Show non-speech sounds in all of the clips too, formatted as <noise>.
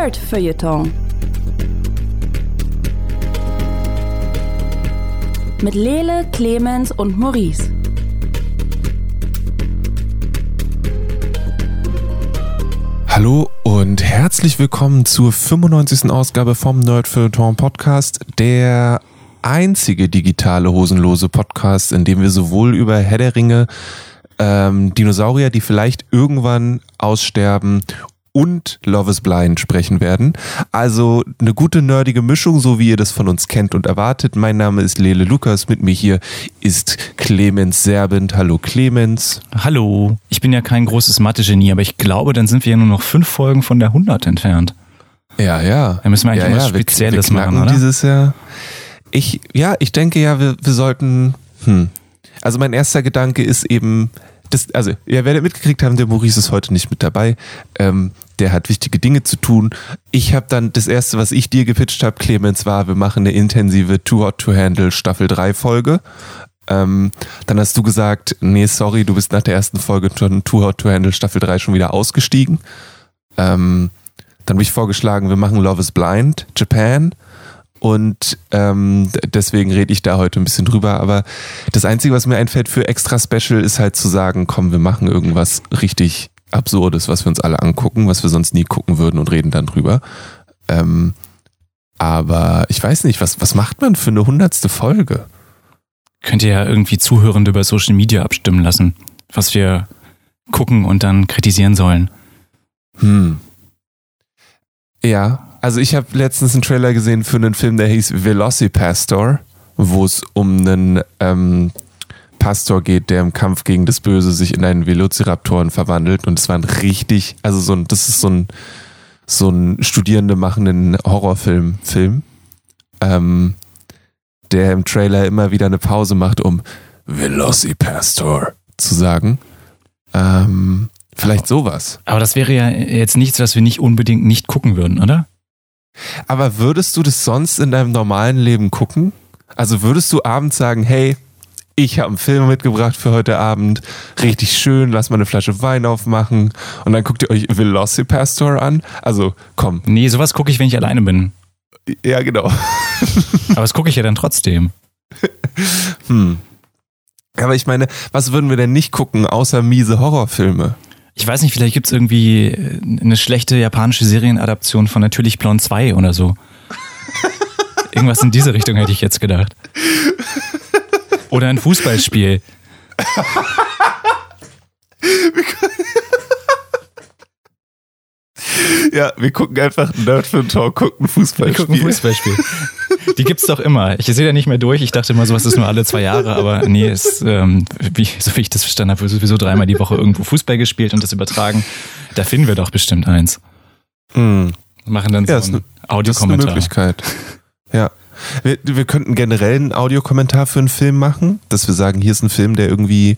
Nerd Feuilleton. Mit Lele, Clemens und Maurice. Hallo und herzlich willkommen zur 95. Ausgabe vom Nerd Feuilleton Podcast, der einzige digitale hosenlose Podcast, in dem wir sowohl über Herr der Ringe, ähm, Dinosaurier, die vielleicht irgendwann aussterben und Love is Blind sprechen werden. Also eine gute nerdige Mischung, so wie ihr das von uns kennt und erwartet. Mein Name ist Lele Lukas, mit mir hier ist Clemens Serbent. Hallo Clemens. Hallo. Ich bin ja kein großes Mathe-Genie, aber ich glaube, dann sind wir ja nur noch fünf Folgen von der 100 entfernt. Ja, ja. Da müssen wir eigentlich ja, was ja. Spezielles wir, wir machen, oder? dieses Jahr. Ich, ja, ich denke ja, wir, wir sollten, hm. Also mein erster Gedanke ist eben, das, also ihr werdet mitgekriegt haben, der Maurice ist heute nicht mit dabei. Ähm, der hat wichtige Dinge zu tun. Ich habe dann das erste, was ich dir gepitcht habe, Clemens, war, wir machen eine intensive Too Hot to Handle Staffel 3 Folge. Ähm, dann hast du gesagt, nee, sorry, du bist nach der ersten Folge von Too Hot to Handle Staffel 3 schon wieder ausgestiegen. Ähm, dann habe ich vorgeschlagen, wir machen Love is Blind, Japan. Und ähm, deswegen rede ich da heute ein bisschen drüber. Aber das Einzige, was mir einfällt für extra Special, ist halt zu sagen, komm, wir machen irgendwas richtig Absurdes, was wir uns alle angucken, was wir sonst nie gucken würden und reden dann drüber. Ähm, aber ich weiß nicht, was, was macht man für eine hundertste Folge? Könnt ihr ja irgendwie Zuhörende über Social Media abstimmen lassen, was wir gucken und dann kritisieren sollen. Hm. Ja, also ich habe letztens einen Trailer gesehen für einen Film, der hieß Velocipastor, wo es um einen ähm, Pastor geht, der im Kampf gegen das Böse sich in einen Velociraptoren verwandelt. Und es war ein richtig, also so ein, das ist so ein, so ein Studierende machenden Horrorfilm, Film, ähm, der im Trailer immer wieder eine Pause macht, um Velocipastor zu sagen. Ähm, vielleicht sowas. Aber das wäre ja jetzt nichts, was wir nicht unbedingt nicht gucken würden, oder? Aber würdest du das sonst in deinem normalen Leben gucken? Also würdest du abends sagen, hey, ich habe einen Film mitgebracht für heute Abend, richtig schön, lass mal eine Flasche Wein aufmachen und dann guckt ihr euch Velocipastor an? Also komm, Nee, sowas gucke ich, wenn ich alleine bin. ja genau. <laughs> Aber das gucke ich ja dann trotzdem. Hm. Aber ich meine, was würden wir denn nicht gucken, außer miese Horrorfilme? Ich weiß nicht, vielleicht gibt es irgendwie äh, eine schlechte japanische Serienadaption von Natürlich Blond 2 oder so. <laughs> Irgendwas in diese Richtung hätte ich jetzt gedacht. Oder ein Fußballspiel. <laughs> Ja, wir gucken einfach Nerd für Talk, gucken Fußball. Wir gucken Fußballspiel. Die gibt's doch immer. Ich sehe da nicht mehr durch. Ich dachte immer, sowas ist nur alle zwei Jahre, aber nee, ist, ähm, wie, so wie ich das verstanden habe, sowieso dreimal die Woche irgendwo Fußball gespielt und das übertragen. Da finden wir doch bestimmt eins. Hm. Machen dann so Ja, ist einen ne- Das ist eine Audiokommentar. Möglichkeit. Ja. Wir, wir könnten generell einen Audiokommentar für einen Film machen, dass wir sagen, hier ist ein Film, der irgendwie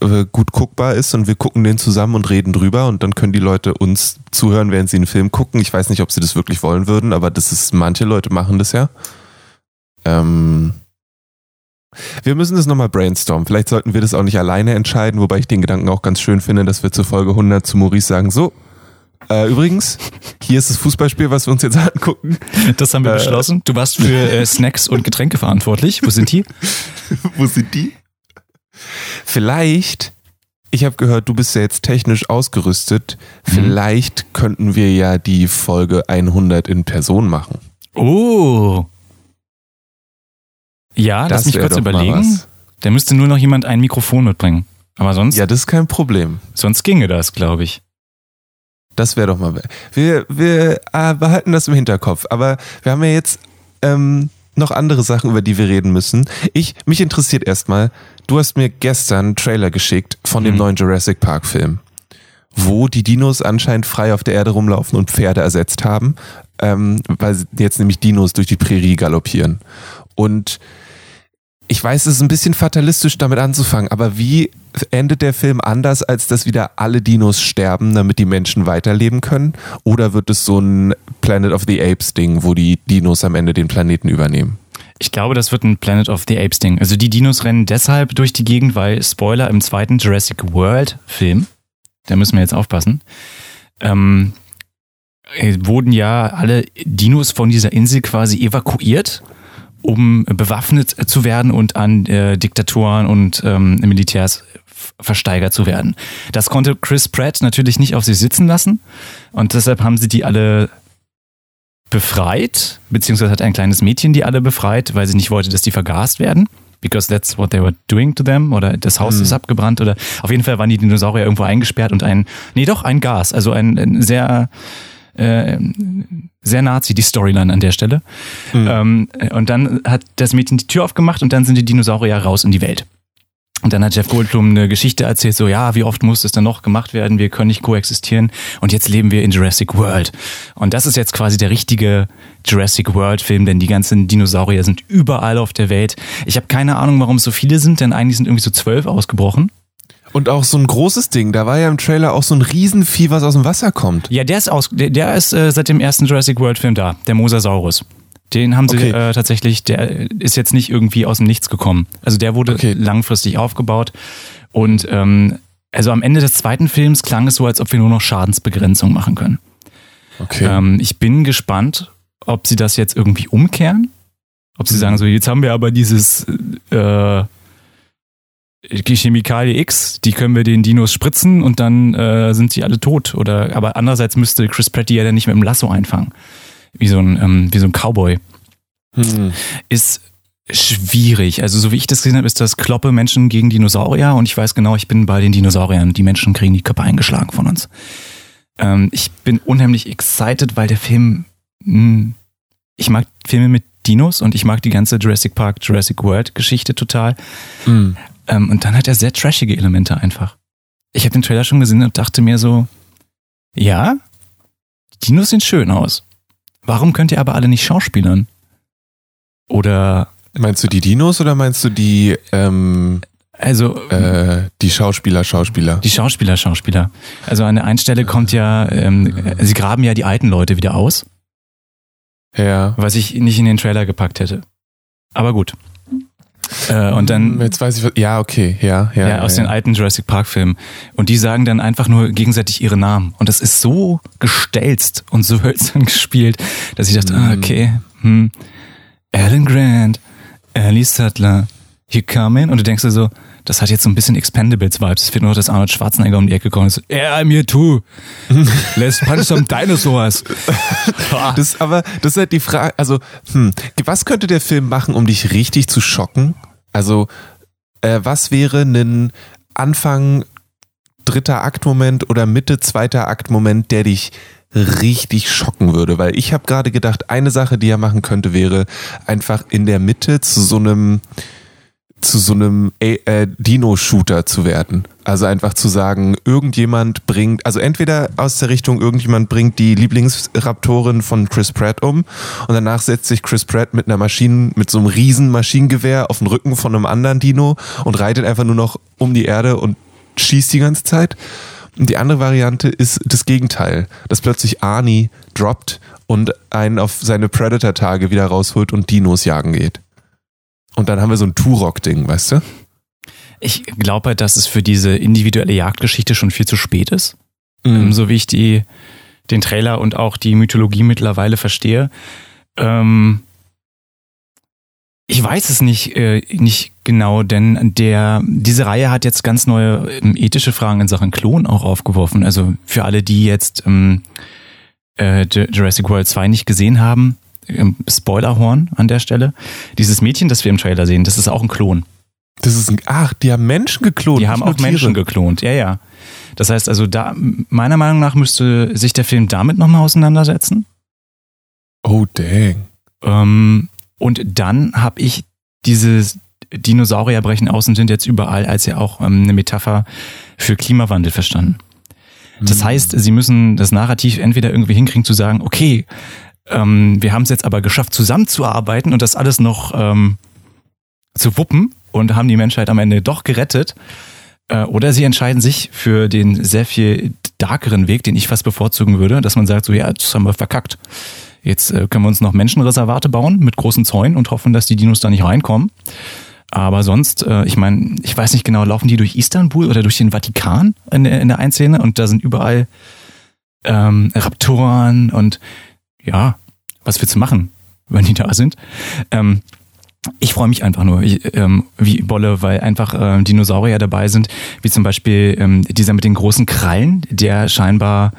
äh, gut guckbar ist und wir gucken den zusammen und reden drüber und dann können die Leute uns zuhören, während sie einen Film gucken. Ich weiß nicht, ob sie das wirklich wollen würden, aber das ist, manche Leute machen das ja. Ähm, wir müssen das nochmal brainstormen. Vielleicht sollten wir das auch nicht alleine entscheiden, wobei ich den Gedanken auch ganz schön finde, dass wir zur Folge 100 zu Maurice sagen, so, äh, übrigens, hier ist das Fußballspiel, was wir uns jetzt <laughs> angucken. Das haben wir Äh. beschlossen. Du warst für äh, Snacks und Getränke verantwortlich. Wo sind die? <laughs> Wo sind die? Vielleicht, ich habe gehört, du bist ja jetzt technisch ausgerüstet. Vielleicht könnten wir ja die Folge 100 in Person machen. Oh. Ja, lass mich kurz überlegen. Da müsste nur noch jemand ein Mikrofon mitbringen. Aber sonst, Ja, das ist kein Problem. sonst ginge das, glaube ich. Das wäre doch mal. Wir, wir äh, behalten das im Hinterkopf. Aber wir haben ja jetzt ähm, noch andere Sachen, über die wir reden müssen. Ich, mich interessiert erstmal, du hast mir gestern einen Trailer geschickt von dem Mhm. neuen Jurassic Park Film, wo die Dinos anscheinend frei auf der Erde rumlaufen und Pferde ersetzt haben, ähm, weil jetzt nämlich Dinos durch die Prärie galoppieren. Und ich weiß, es ist ein bisschen fatalistisch damit anzufangen, aber wie endet der Film anders, als dass wieder alle Dinos sterben, damit die Menschen weiterleben können? Oder wird es so ein Planet of the Apes Ding, wo die Dinos am Ende den Planeten übernehmen? Ich glaube, das wird ein Planet of the Apes Ding. Also die Dinos rennen deshalb durch die Gegend, weil Spoiler im zweiten Jurassic World Film, da müssen wir jetzt aufpassen, ähm, äh, wurden ja alle Dinos von dieser Insel quasi evakuiert, um bewaffnet zu werden und an äh, Diktatoren und ähm, Militärs versteigert zu werden. Das konnte Chris Pratt natürlich nicht auf sich sitzen lassen und deshalb haben sie die alle befreit, beziehungsweise hat ein kleines Mädchen die alle befreit, weil sie nicht wollte, dass die vergast werden. Because that's what they were doing to them. Oder das Haus Hm. ist abgebrannt. Oder auf jeden Fall waren die Dinosaurier irgendwo eingesperrt und ein, nee doch, ein Gas. Also ein, ein sehr, äh, sehr Nazi, die Storyline an der Stelle. Ähm, und dann hat das Mädchen die Tür aufgemacht und dann sind die Dinosaurier raus in die Welt. Und dann hat Jeff Goldblum eine Geschichte erzählt, so ja, wie oft muss das dann noch gemacht werden? Wir können nicht koexistieren und jetzt leben wir in Jurassic World. Und das ist jetzt quasi der richtige Jurassic World Film, denn die ganzen Dinosaurier sind überall auf der Welt. Ich habe keine Ahnung, warum es so viele sind, denn eigentlich sind irgendwie so zwölf ausgebrochen. Und auch so ein großes Ding, da war ja im Trailer auch so ein Riesenvieh, was aus dem Wasser kommt. Ja, der ist aus, der, der ist äh, seit dem ersten Jurassic World Film da, der Mosasaurus. Den haben sie Okay. äh, tatsächlich, der ist jetzt nicht irgendwie aus dem Nichts gekommen. Also der wurde Okay. langfristig aufgebaut. Und ähm, also am Ende des zweiten Films klang es so, als ob wir nur noch Schadensbegrenzung machen können. Okay. Ähm, ich bin gespannt, ob sie das jetzt irgendwie umkehren. Ob sie sagen, so jetzt haben wir aber dieses äh, Chemikalie X, die können wir den Dinos spritzen und dann äh, sind sie alle tot. Oder aber andererseits müsste Chris Pratt die ja dann nicht mit dem Lasso einfangen. Wie so ein, ähm, wie so ein Cowboy. Hm. Ist schwierig. Also so wie ich das gesehen habe, ist das Kloppe Menschen gegen Dinosaurier und ich weiß genau, ich bin bei den Dinosauriern. Die Menschen kriegen die Köpfe eingeschlagen von uns. Ähm, ich bin unheimlich excited, weil der Film, mh, ich mag Filme mit Dinos und ich mag die ganze Jurassic Park, Jurassic World Geschichte total. Hm. Ähm, und dann hat er sehr trashige Elemente einfach. Ich habe den Trailer schon gesehen und dachte mir so, ja, die Dinos sehen schön aus. Warum könnt ihr aber alle nicht schauspielern? Oder, Meinst du die Dinos oder meinst du die, ähm, also, äh, die Schauspieler, Schauspieler? die Schauspieler, Schauspieler. Also an der einen Stelle kommt ja, ähm, sie graben ja die alten Leute wieder aus, Ja. was ich nicht in den Trailer gepackt hätte. Aber gut. Äh, und dann, Jetzt weiß ich, was, ja, okay, ja, ja. ja, aus ja. den alten Jurassic Park Filmen. Und die sagen dann einfach nur gegenseitig ihre Namen. Und das ist so gestelzt und so <laughs> hölzern gespielt, dass ich dachte, ah, Mhm. okay, hm, Alan Grant, Ellie Sattler, you come in. Und du denkst dir so, das hat jetzt so ein bisschen Expendables-Vibes. Es fehlt nur, noch, dass Arnold Schwarzenegger um die Ecke kommt und so, yeah, I'm here too. <laughs> Let's punch some dinosaurs. <laughs> Das, aber das ist halt die Frage, also, hm, was könnte der Film machen, um dich richtig zu schocken? Also, äh, was wäre ein Anfang dritter Aktmoment oder Mitte zweiter Aktmoment, der dich richtig schocken würde? Weil ich habe gerade gedacht, eine Sache, die er machen könnte, wäre einfach in der Mitte zu so einem zu so einem äh, Dino-Shooter zu werden. Also einfach zu sagen, irgendjemand bringt, also entweder aus der Richtung, irgendjemand bringt die Lieblingsraptorin von Chris Pratt um und danach setzt sich Chris Pratt mit einer Maschine, mit so einem riesen Maschinengewehr auf den Rücken von einem anderen Dino und reitet einfach nur noch um die Erde und schießt die ganze Zeit. Und die andere Variante ist das Gegenteil, dass plötzlich Arnie droppt und einen auf seine Predator-Tage wieder rausholt und Dinos jagen geht. Und dann haben wir so ein Turok-Ding, weißt du? Ich glaube, dass es für diese individuelle Jagdgeschichte schon viel zu spät ist. Ähm, Mhm. so wie ich die, den Trailer und auch die Mythologie mittlerweile verstehe. Ähm, ich weiß es nicht, äh, nicht genau, denn der, diese Reihe hat jetzt ganz neue ähm, ethische Fragen in Sachen Klon auch aufgeworfen. Also für alle, die jetzt ähm, äh, Jurassic World 2 nicht gesehen haben, ähm, Spoilerhorn an der Stelle. Dieses Mädchen, das wir im Trailer sehen, das ist auch ein Klon. Das ist ein, ach, die haben Menschen geklont. Die haben auch Menschen Tiere. geklont, ja, ja. Das heißt also, da, meiner Meinung nach müsste sich der Film damit nochmal auseinandersetzen. Oh, dang. Ähm, und dann habe ich dieses Dinosaurier brechen aus und sind jetzt überall als ja auch ähm, eine Metapher für Klimawandel verstanden. Das heißt, sie müssen das Narrativ entweder irgendwie hinkriegen zu sagen, okay, ähm, wir haben es jetzt aber geschafft, zusammenzuarbeiten und das alles noch ähm, zu wuppen und haben die Menschheit am Ende doch gerettet. Äh, oder sie entscheiden sich für den sehr viel darkeren Weg, den ich fast bevorzugen würde, dass man sagt, so ja, das haben wir verkackt. Jetzt äh, können wir uns noch Menschenreservate bauen mit großen Zäunen und hoffen, dass die Dinos da nicht reinkommen. Aber sonst, äh, ich meine, ich weiß nicht genau, laufen die durch Istanbul oder durch den Vatikan in der, in der einen Szene und da sind überall ähm, Raptoren und ja, was willst du machen, wenn die da sind? Ähm, ich freue mich einfach nur, ich, ähm, wie Bolle, weil einfach ähm, Dinosaurier dabei sind, wie zum Beispiel ähm, dieser mit den großen Krallen, der scheinbar,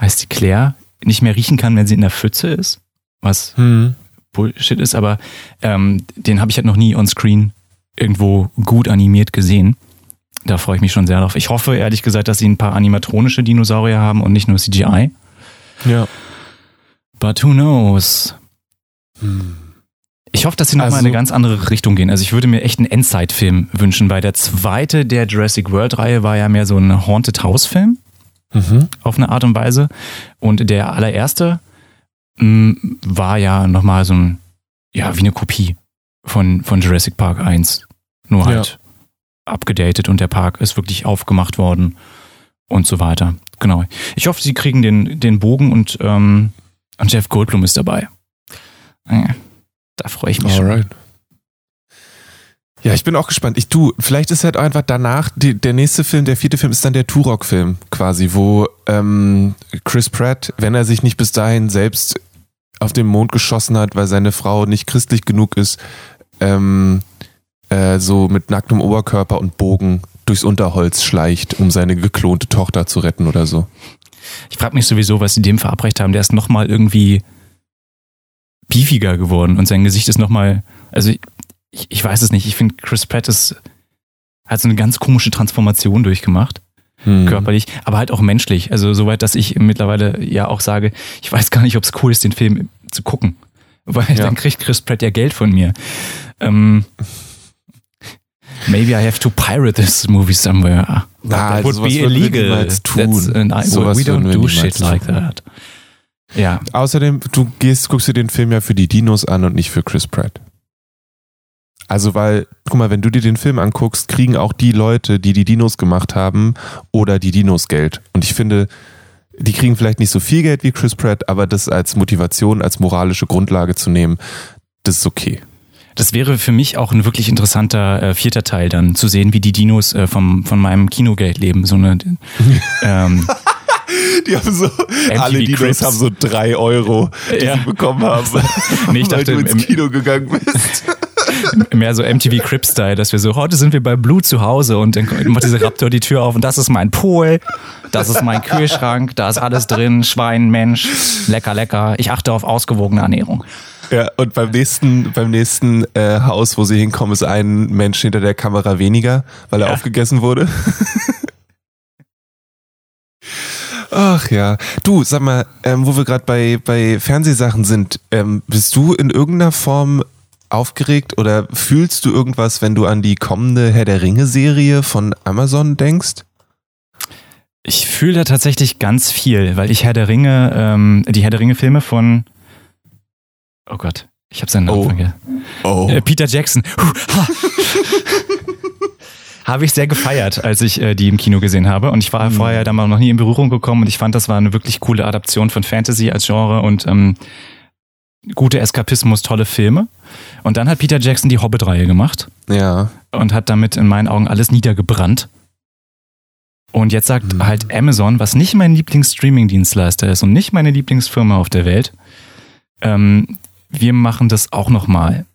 heißt die Claire, nicht mehr riechen kann, wenn sie in der Pfütze ist, was Hm. Bullshit ist, aber ähm, den habe ich halt noch nie on Screen irgendwo gut animiert gesehen. Da freue ich mich schon sehr drauf. Ich hoffe, ehrlich gesagt, dass sie ein paar animatronische Dinosaurier haben und nicht nur CGI. Ja. But who knows? Hm. Ich hoffe, dass sie nochmal Also- in eine ganz andere Richtung gehen. Also ich würde mir echt einen Endzeit-Film wünschen, weil der zweite der Jurassic World-Reihe war ja mehr so ein Haunted House-Film Mhm. auf eine Art und Weise. Und der allererste mh, war ja nochmal so ein, ja, wie eine Kopie von, von Jurassic Park 1. Nur halt abgedatet und der Park ist wirklich aufgemacht worden und so weiter. Genau. Ich hoffe, sie kriegen den, den Bogen und, ähm, und Jeff Goldblum ist dabei. Da freue ich mich schon. Alright. Ja, ich bin auch gespannt. Ich du, vielleicht ist halt einfach danach die, der nächste Film, der vierte Film ist dann der Turok-Film quasi, wo ähm, Chris Pratt, wenn er sich nicht bis dahin selbst auf den Mond geschossen hat, weil seine Frau nicht christlich genug ist, ähm, äh, so mit nacktem Oberkörper und Bogen durchs Unterholz schleicht, um seine geklonte Tochter zu retten oder so. Ich frage mich sowieso, was sie dem verabreicht haben. Der ist nochmal irgendwie beefiger geworden und sein Gesicht ist nochmal, also ich, ich weiß es nicht. Ich finde, Chris Pratt ist, hat so eine ganz komische Transformation durchgemacht, Hm. körperlich, aber halt auch menschlich. Also soweit, dass ich mittlerweile ja auch sage, ich weiß gar nicht, ob es cool ist, den Film zu gucken. Weil Ja. dann kriegt Chris Pratt ja Geld von mir. Ähm, maybe I have to pirate this movie somewhere. Na, also would be illegal. That's, I- Sowas we don't do shit tun. like that. Ja. Außerdem, du gehst, guckst dir den Film ja für die Dinos an und nicht für Chris Pratt. Also, weil, guck mal, wenn du dir den Film anguckst, kriegen auch die Leute, die die Dinos gemacht haben, oder die Dinos Geld. Und ich finde, die kriegen vielleicht nicht so viel Geld wie Chris Pratt, aber das als Motivation, als moralische Grundlage zu nehmen, das ist okay. Das wäre für mich auch ein wirklich interessanter äh, vierter Teil dann, zu sehen, wie die Dinos äh, vom, von meinem Kinogeld leben. So eine <laughs> ähm, Die haben so, alle Dinos Crips. haben so drei Euro, die Ja. sie bekommen haben, <laughs> Nee, ich weil dachte, du ins im- Kino gegangen bist. <laughs> mehr so MTV Crip-Style, dass wir so, heute sind wir bei Blue zu Hause und dann macht dieser Raptor die Tür auf und das ist mein Pool, das ist mein Kühlschrank, da ist alles drin, Schwein, Mensch, lecker, lecker. Ich achte auf ausgewogene Ernährung. Ja, und beim nächsten, beim nächsten äh, Haus, wo sie hinkommen, ist ein Mensch hinter der Kamera weniger, weil er Ja. aufgegessen wurde. <laughs> Ach ja. Du, sag mal, ähm, wo wir gerade bei, bei Fernsehsachen sind, ähm, bist du in irgendeiner Form aufgeregt oder fühlst du irgendwas, wenn du an die kommende Herr der Ringe-Serie von Amazon denkst? Ich fühle da tatsächlich ganz viel, weil ich Herr der Ringe, ähm, die Herr der Ringe-Filme von, oh Gott, ich habe seinen Namen Oh. vergessen. Oh. Äh, Peter Jackson. <laughs> Habe ich sehr gefeiert, als ich äh, die im Kino gesehen habe. Und ich war Mhm. vorher damit noch nie in Berührung gekommen und ich fand, das war eine wirklich coole Adaption von Fantasy als Genre und ähm, gute Eskapismus, tolle Filme. Und dann hat Peter Jackson die Hobbit-Reihe gemacht Ja. und hat damit in meinen Augen alles niedergebrannt. Und jetzt sagt Mhm. halt Amazon, was nicht mein Lieblings-Streaming-Dienstleister ist und nicht meine Lieblingsfirma auf der Welt, ähm, wir machen das auch nochmal.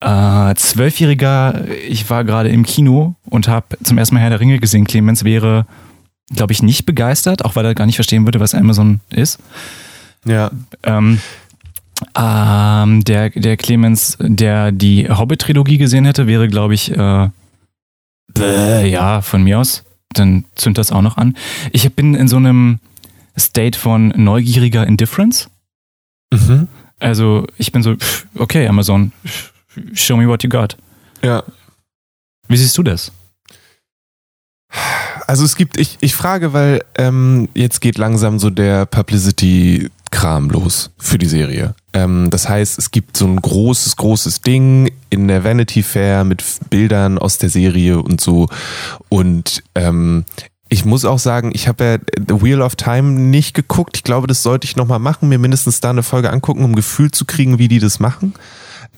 Äh, Zwölfjähriger, ich war gerade im Kino und habe zum ersten Mal Herr der Ringe gesehen. Clemens wäre, glaube ich, nicht begeistert, auch weil er gar nicht verstehen würde, was Amazon ist. Ja. Ähm, ähm, der, der Clemens, der die Hobbit-Trilogie gesehen hätte, wäre, glaube ich, äh, bäh, ja, von mir aus. Dann zündet das auch noch an. Ich bin in so einem State von neugieriger Indifference. Mhm. Also ich bin so, okay, Amazon, show me what you got. Ja. Wie siehst du das? Also es gibt, ich, ich frage, weil ähm, jetzt geht langsam so der Publicity-Kram los für die Serie. Ähm, das heißt, es gibt so ein großes, großes Ding in der Vanity Fair mit Bildern aus der Serie und so. Und ähm, ich muss auch sagen, ich habe ja The Wheel of Time nicht geguckt. Ich glaube, das sollte ich nochmal machen, mir mindestens da eine Folge angucken, um ein Gefühl zu kriegen, wie die das machen.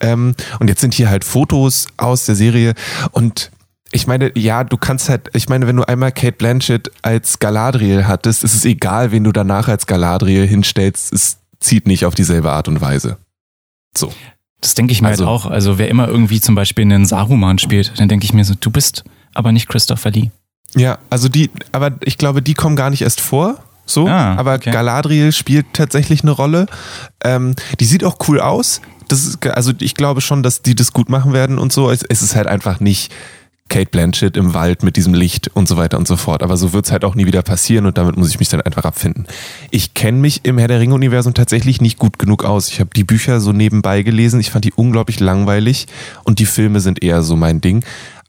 Ähm, und jetzt sind hier halt Fotos aus der Serie und ich meine, ja, du kannst halt, ich meine, wenn du einmal Kate Blanchett als Galadriel hattest, ist es egal, wen du danach als Galadriel hinstellst, es zieht nicht auf dieselbe Art und Weise. So. Das denke ich mir Also- halt auch. Also wer immer irgendwie zum Beispiel einen Saruman spielt, dann denke ich mir so, du bist aber nicht Christopher Lee. Ja, also die, aber ich glaube, die kommen gar nicht erst vor. So, Ah, aber okay. Galadriel spielt tatsächlich eine Rolle. Ähm, die sieht auch cool aus. Das ist, also ich glaube schon, dass die das gut machen werden und so. Es, es ist halt einfach nicht Kate Blanchett im Wald mit diesem Licht und so weiter und so fort. Aber so wird's halt auch nie wieder passieren und damit muss ich mich dann einfach abfinden. Ich kenne mich im Herr der Ringe-Universum tatsächlich nicht gut genug aus. Ich habe die Bücher so nebenbei gelesen. Ich fand die unglaublich langweilig und die Filme sind eher so mein Ding.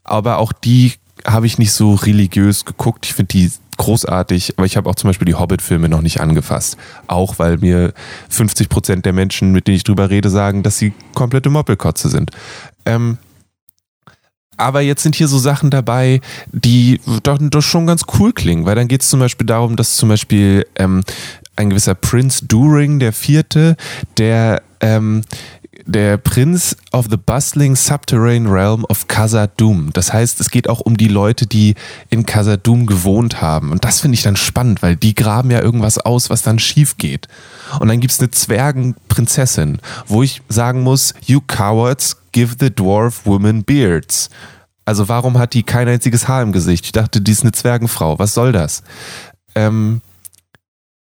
Aber auch die habe ich nicht so religiös geguckt. Ich finde die großartig, aber ich habe auch zum Beispiel die Hobbit-Filme noch nicht angefasst. Auch weil mir 50 Prozent der Menschen, mit denen ich drüber rede, sagen, dass sie komplette Moppelkotze sind. Ähm, aber jetzt sind hier so Sachen dabei, die doch, doch schon ganz cool klingen, weil dann geht es zum Beispiel darum, dass zum Beispiel ähm, ein gewisser Prince During, der vierte, der ähm, der Prinz of the bustling subterranean realm of Khazad-dûm. Das heißt, es geht auch um die Leute, die in Khazad-dûm gewohnt haben. Und das finde ich dann spannend, weil die graben ja irgendwas aus, was dann schief geht. Und dann gibt's eine Zwergenprinzessin, wo ich sagen muss, you cowards give the dwarf woman beards. Also warum hat die kein einziges Haar im Gesicht? Ich dachte, die ist eine Zwergenfrau. Was soll das? Ähm,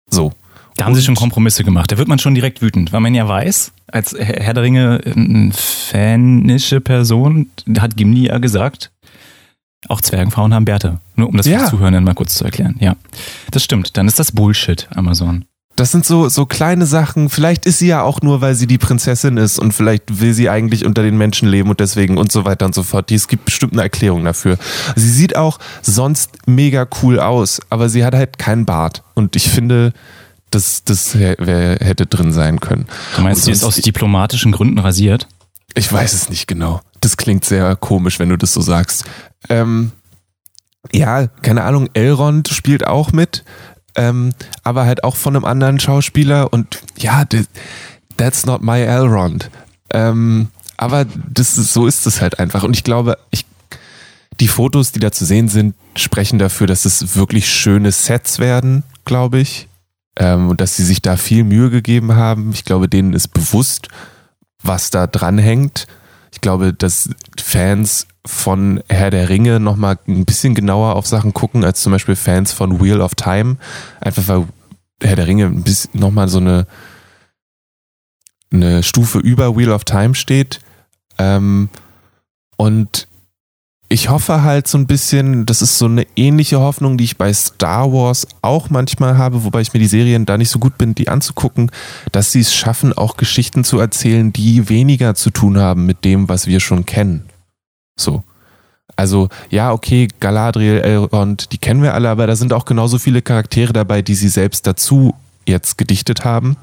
so. Da haben sie schon Kompromisse gemacht. Da wird man schon direkt wütend, weil man ja weiß, als Herr der Ringe eine fanische Person, hat Gimli ja gesagt, auch Zwergenfrauen haben Bärte. Nur um das für Ja. die Zuhörenden mal kurz zu erklären. Ja, das stimmt. Dann ist das Bullshit, Amazon. Das sind so, so kleine Sachen. Vielleicht ist sie ja auch nur, weil sie die Prinzessin ist und vielleicht will sie eigentlich unter den Menschen leben und deswegen und so weiter und so fort. Es gibt bestimmt eine Erklärung dafür. Sie sieht auch sonst mega cool aus, aber sie hat halt keinen Bart. Und ich finde, das, das hätte drin sein können. Du meinst, sie ist aus diplomatischen Gründen rasiert? Ich weiß es nicht genau. Das klingt sehr komisch, wenn du das so sagst. Ähm, ja, keine Ahnung, Elrond spielt auch mit, ähm, aber halt auch von einem anderen Schauspieler und ja, that's not my Elrond. Ähm, aber das ist, so ist es halt einfach. Und ich glaube, ich, die Fotos, die da zu sehen sind, sprechen dafür, dass es wirklich schöne Sets werden, glaube ich. Ähm, und dass sie sich da viel Mühe gegeben haben. Ich glaube, denen ist bewusst, was da dran hängt. Ich glaube, dass Fans von Herr der Ringe nochmal ein bisschen genauer auf Sachen gucken, als zum Beispiel Fans von Wheel of Time. Einfach weil Herr der Ringe nochmal so eine, eine Stufe über Wheel of Time steht. Ähm, und ich hoffe halt so ein bisschen, das ist so eine ähnliche Hoffnung, die ich bei Star Wars auch manchmal habe, wobei ich mir die Serien da nicht so gut bin, die anzugucken, dass sie es schaffen, auch Geschichten zu erzählen, die weniger zu tun haben mit dem, was wir schon kennen. So. Also, ja, okay, Galadriel, Elrond, die kennen wir alle, aber da sind auch genauso viele Charaktere dabei, die sie selbst dazu jetzt gedichtet haben.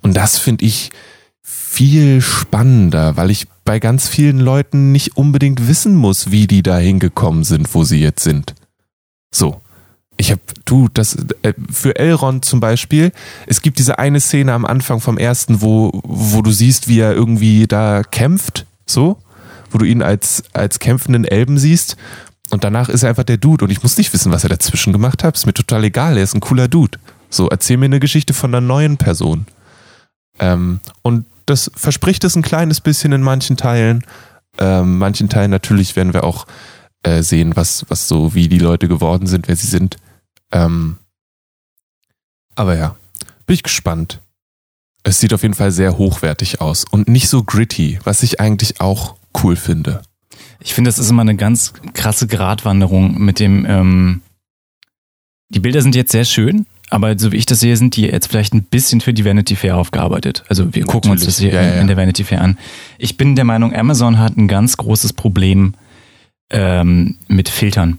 Und das finde ich viel spannender, weil ich bei ganz vielen Leuten nicht unbedingt wissen muss, wie die da hingekommen sind, wo sie jetzt sind. So. Ich hab, du, das, äh, für Elrond zum Beispiel, es gibt diese eine Szene am Anfang vom ersten, wo, wo du siehst, wie er irgendwie da kämpft, so, wo du ihn als, als kämpfenden Elben siehst. Und danach ist er einfach der Dude und ich muss nicht wissen, was er dazwischen gemacht hat. Ist mir total egal, er ist ein cooler Dude. So, erzähl mir eine Geschichte von einer neuen Person. Ähm, und das verspricht es ein kleines bisschen in manchen Teilen. Ähm, manchen Teilen natürlich werden wir auch äh, sehen, was, was so, wie die Leute geworden sind, wer sie sind. Ähm, aber ja, bin ich gespannt. Es sieht auf jeden Fall sehr hochwertig aus und nicht so gritty, was ich eigentlich auch cool finde. Ich finde, das ist immer eine ganz krasse Gratwanderung mit dem, ähm, die Bilder sind jetzt sehr schön, aber so wie ich das sehe, sind die jetzt vielleicht ein bisschen für die Vanity Fair aufgearbeitet. Also wir gucken uns das hier Natürlich. Ja, in, ja. in der Vanity Fair an. Ich bin der Meinung, Amazon hat ein ganz großes Problem ähm, mit Filtern.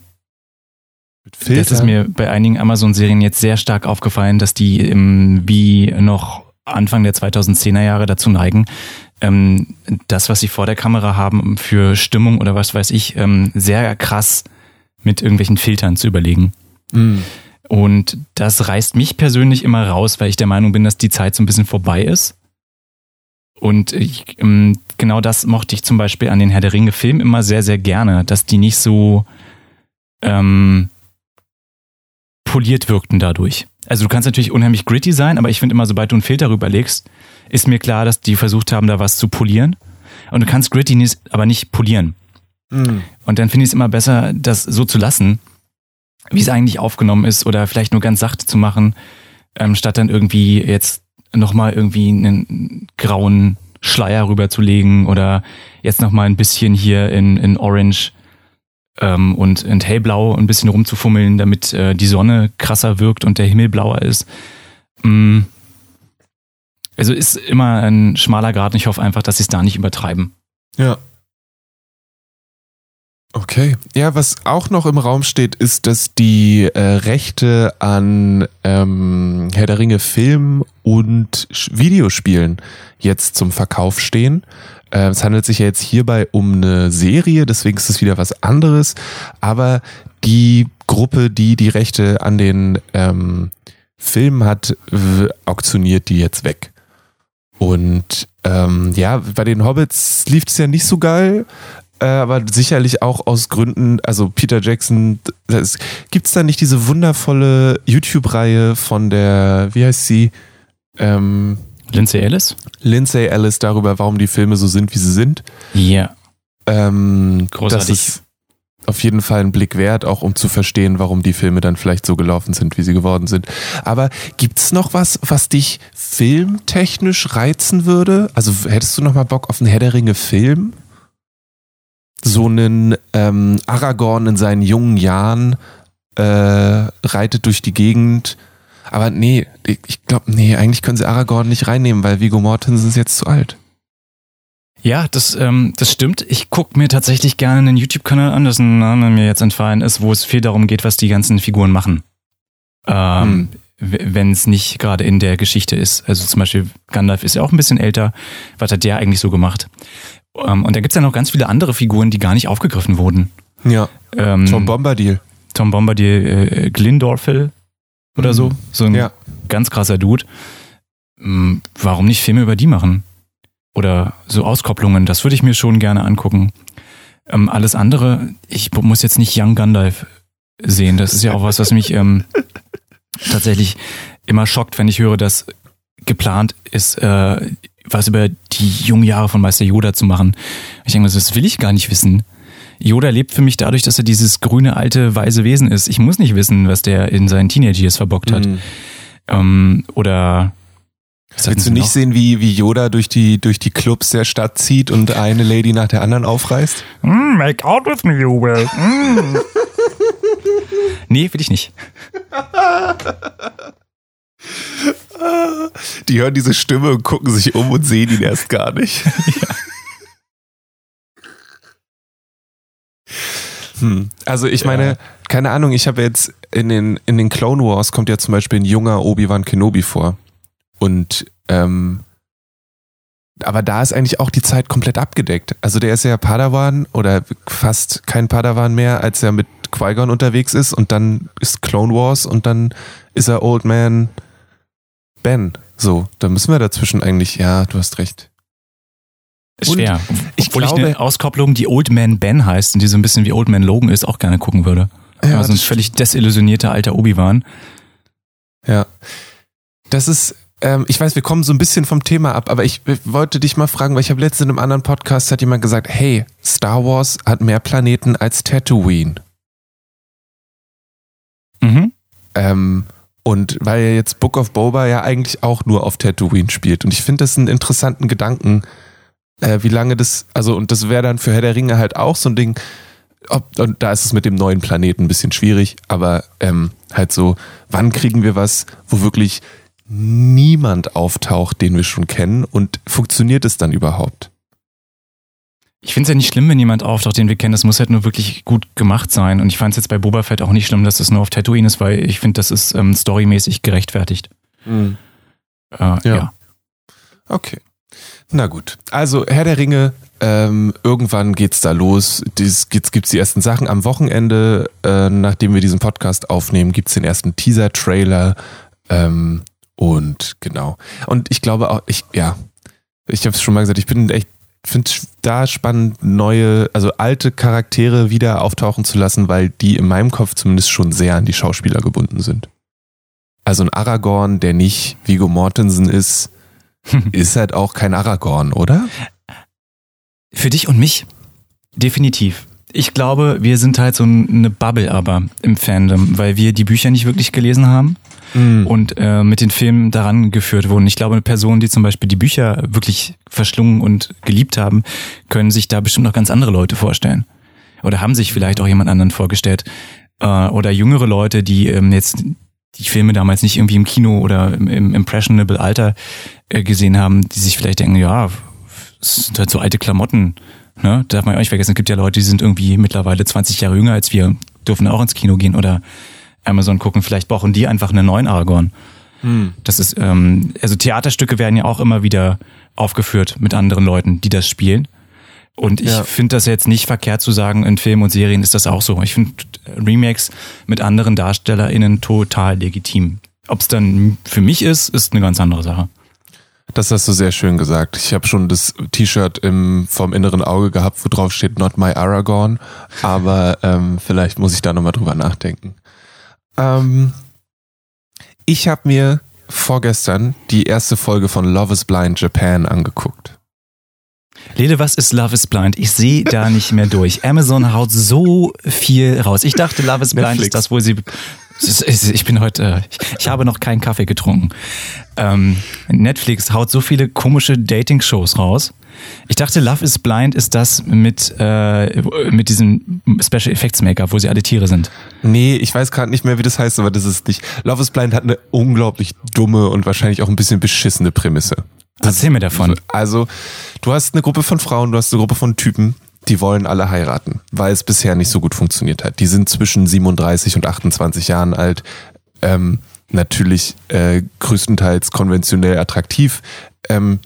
Das ist mir bei einigen Amazon-Serien jetzt sehr stark aufgefallen, dass die ähm, wie noch Anfang der 2010er Jahre dazu neigen, ähm, das, was sie vor der Kamera haben für Stimmung oder was weiß ich, ähm, sehr krass mit irgendwelchen Filtern zu überlegen. Mm. Und das reißt mich persönlich immer raus, weil ich der Meinung bin, dass die Zeit so ein bisschen vorbei ist. Und ich, ähm, genau das mochte ich zum Beispiel an den Herr der Ringe Filmen immer sehr, sehr gerne, dass die nicht so ähm, poliert wirkten dadurch. Also du kannst natürlich unheimlich gritty sein, aber ich finde immer, sobald du einen Filter rüberlegst, ist mir klar, dass die versucht haben, da was zu polieren. Und du kannst gritty aber nicht polieren. Mhm. Und dann finde ich es immer besser, das so zu lassen, wie es eigentlich aufgenommen ist oder vielleicht nur ganz sachte zu machen, ähm, statt dann irgendwie jetzt nochmal irgendwie einen grauen Schleier rüberzulegen oder jetzt nochmal ein bisschen hier in, in Orange ähm, und in hellblau ein bisschen rumzufummeln, damit äh, die Sonne krasser wirkt und der Himmel blauer ist. Mm. Also ist immer ein schmaler Grad und ich hoffe einfach, dass sie es da nicht übertreiben. Ja. Okay. Ja, was auch noch im Raum steht, ist, dass die äh, Rechte an ähm, Herr der Ringe Film und Videospielen jetzt zum Verkauf stehen. Äh, es handelt sich ja jetzt hierbei um eine Serie, deswegen ist es wieder was anderes. Aber die Gruppe, die die Rechte an den ähm, Filmen hat, auktioniert die jetzt weg. Und ähm, ja, bei den Hobbits lief es ja nicht so geil, aber sicherlich auch aus Gründen, also Peter Jackson, gibt es da nicht diese wundervolle YouTube-Reihe von der, wie heißt sie, ähm, Lindsay Ellis? Lindsay Ellis darüber, warum die Filme so sind, wie sie sind? Ja. Ähm, Großartig. Das ist auf jeden Fall ein Blick wert, auch um zu verstehen, warum die Filme dann vielleicht so gelaufen sind, wie sie geworden sind. Aber gibt's noch was, was dich filmtechnisch reizen würde? Also hättest du noch mal Bock auf einen Herr der Ringe Film? So einen ähm, Aragorn in seinen jungen Jahren äh, reitet durch die Gegend. Aber nee, ich, glaube, nee, eigentlich können sie Aragorn nicht reinnehmen, weil Viggo Mortensen ist jetzt zu alt. Ja, das, ähm, das stimmt. Ich gucke mir tatsächlich gerne einen YouTube-Kanal an, dessen Name mir jetzt entfallen ist, wo es viel darum geht, was die ganzen Figuren machen. Ähm, Wenn es nicht gerade in der Geschichte ist. Also zum Beispiel Gandalf ist ja auch ein bisschen älter. Was hat der eigentlich so gemacht? Ähm, und da gibt's ja noch ganz viele andere Figuren, die gar nicht aufgegriffen wurden. Ja, Ähm, Tom Bombadil. Tom Bombadil, äh, Glindorfel oder so. So ein Ja. ganz krasser Dude. Hm, Warum nicht Filme über die machen? Oder so Auskopplungen, das würde ich mir schon gerne angucken. Ähm, alles andere, ich muss jetzt nicht Young Gandalf sehen. Das ist ja auch was, was mich ähm, tatsächlich immer schockt, wenn ich höre, dass geplant ist, äh, was über die jungen Jahre von Meister Yoda zu machen. Ich denke mir, das will ich gar nicht wissen. Yoda lebt für mich dadurch, dass er dieses grüne, alte, weise Wesen ist. Ich muss nicht wissen, was der in seinen Teenage Years verbockt hat. Mhm. Ähm, oder Willst du nicht noch? sehen, wie, wie Yoda durch die, durch die Clubs der Stadt zieht und eine Lady nach der anderen aufreißt? Mm, make out with me, Yoda. Mm. <laughs> nee, will ich nicht. <laughs> <laughs> Die hören diese Stimme und gucken sich um und sehen ihn erst gar nicht. <laughs> Hm. Also ich meine, keine Ahnung, ich habe jetzt in den, in den Clone Wars kommt ja zum Beispiel ein junger Obi-Wan Kenobi vor. Und ähm, aber da ist eigentlich auch die Zeit komplett abgedeckt. Also der ist ja Padawan oder fast kein Padawan mehr, als er mit Qui-Gon unterwegs ist und dann ist Clone Wars und dann ist er Old Man Ben. So, da müssen wir dazwischen eigentlich, ja, du hast recht. Ist Und schwer. ich Obwohl ich glaube- eine Auskopplung, die Old Man Ben heißt und die so ein bisschen wie Old Man Logan ist, auch gerne gucken würde. Ja, also ein völlig desillusionierter alter Obi-Wan. Ja. Das ist, ähm, ich weiß, wir kommen so ein bisschen vom Thema ab, aber ich äh, wollte dich mal fragen, weil ich habe letztens in einem anderen Podcast hat jemand gesagt, hey, Star Wars hat mehr Planeten als Tatooine. Mhm. Ähm, und weil ja jetzt Book of Boba ja eigentlich auch nur auf Tatooine spielt. Und ich finde das einen interessanten Gedanken, äh, wie lange das, also, und das wäre dann für Herr der Ringe halt auch so ein Ding, ob, und da ist es mit dem neuen Planeten ein bisschen schwierig, aber ähm, halt so, wann kriegen wir was, wo wirklich niemand auftaucht, den wir schon kennen und funktioniert es dann überhaupt? Ich finde es ja nicht schlimm, wenn jemand auftaucht, den wir kennen. Das muss halt nur wirklich gut gemacht sein. Und ich fand es jetzt bei Boba Fett auch nicht schlimm, dass das nur auf Tatooine ist, weil ich finde, das ist ähm, storymäßig gerechtfertigt. Äh, ja. Okay. Na gut. Also Herr der Ringe, ähm, irgendwann geht's da los. Dies, gibt's, gibt's die ersten Sachen. Am Wochenende, äh, nachdem wir diesen Podcast aufnehmen, gibt's den ersten Teaser-Trailer. Ähm, und genau. Und ich glaube auch, ich, ja, Ich habe es schon mal gesagt, ich bin echt, finde es da spannend, neue, also alte Charaktere wieder auftauchen zu lassen, weil die in meinem Kopf zumindest schon sehr an die Schauspieler gebunden sind. Also ein Aragorn, der nicht Vigo Mortensen ist, <laughs> ist halt auch kein Aragorn, oder? Für dich und mich definitiv. Ich glaube, wir sind halt so eine Bubble aber im Fandom, weil wir die Bücher nicht wirklich gelesen haben Mhm. und äh, mit den Filmen daran geführt wurden. Ich glaube, Personen, die zum Beispiel die Bücher wirklich verschlungen und geliebt haben, können sich da bestimmt noch ganz andere Leute vorstellen. Oder haben sich vielleicht auch jemand anderen vorgestellt. Äh, oder jüngere Leute, die ähm, jetzt die Filme damals nicht irgendwie im Kino oder im, im impressionable Alter äh, gesehen haben, die sich vielleicht denken, ja, es sind halt so alte Klamotten. Ne? Darf man ja auch nicht vergessen, es gibt ja Leute, die sind irgendwie mittlerweile 20 Jahre jünger als wir, dürfen auch ins Kino gehen oder Amazon gucken. Vielleicht brauchen die einfach einen neuen Aragorn. Das ist, ähm, also Theaterstücke werden ja auch immer wieder aufgeführt mit anderen Leuten, die das spielen. Und ich Ja. finde das jetzt nicht verkehrt zu sagen, in Filmen und Serien ist das auch so. Ich finde Remakes mit anderen DarstellerInnen total legitim. Ob es dann für mich ist, ist eine ganz andere Sache. Das hast du sehr schön gesagt. Ich habe schon das T-Shirt im vom inneren Auge gehabt, wo drauf steht Not my Aragorn. Aber ähm, vielleicht muss ich da nochmal drüber nachdenken. Ähm, ich habe mir vorgestern die erste Folge von Love is Blind Japan angeguckt. Lede, was ist Love is Blind? Ich sehe da nicht mehr durch. <laughs> Amazon haut so viel raus. Ich dachte, Love is Blind Netflix. ist das, wo sie. Ich bin heute, äh, ich, habe noch keinen Kaffee getrunken. Ähm, Netflix haut so viele komische Dating-Shows raus. Ich dachte, Love is Blind ist das mit, äh, mit diesem Special Effects Maker, wo sie alle Tiere sind. Nee, ich weiß gerade nicht mehr, wie das heißt, aber das ist nicht. Love is Blind hat eine unglaublich dumme und wahrscheinlich auch ein bisschen beschissene Prämisse. Erzähl mir davon. Also, du hast eine Gruppe von Frauen, du hast eine Gruppe von Typen, die wollen alle heiraten, weil es bisher nicht so gut funktioniert hat. Die sind zwischen 37 und 28 Jahren alt, ähm, natürlich äh, größtenteils konventionell attraktiv. Ähm,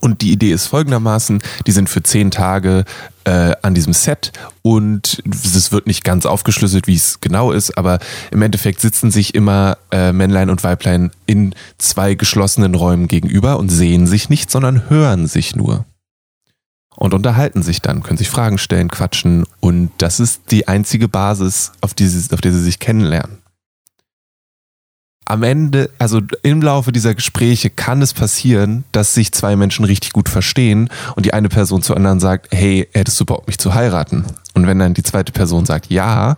und die Idee ist folgendermaßen, die sind für zehn Tage äh, an diesem Set und es wird nicht ganz aufgeschlüsselt, wie es genau ist, aber im Endeffekt sitzen sich immer äh, Männlein und Weiblein in zwei geschlossenen Räumen gegenüber und sehen sich nicht, sondern hören sich nur. Und unterhalten sich dann, können sich Fragen stellen, quatschen und das ist die einzige Basis, auf, die sie, auf der sie sich kennenlernen am Ende, also im Laufe dieser Gespräche kann es passieren, dass sich zwei Menschen richtig gut verstehen und die eine Person zur anderen sagt, hey, hättest du Bock, mich zu heiraten? Und wenn dann die zweite Person sagt, ja,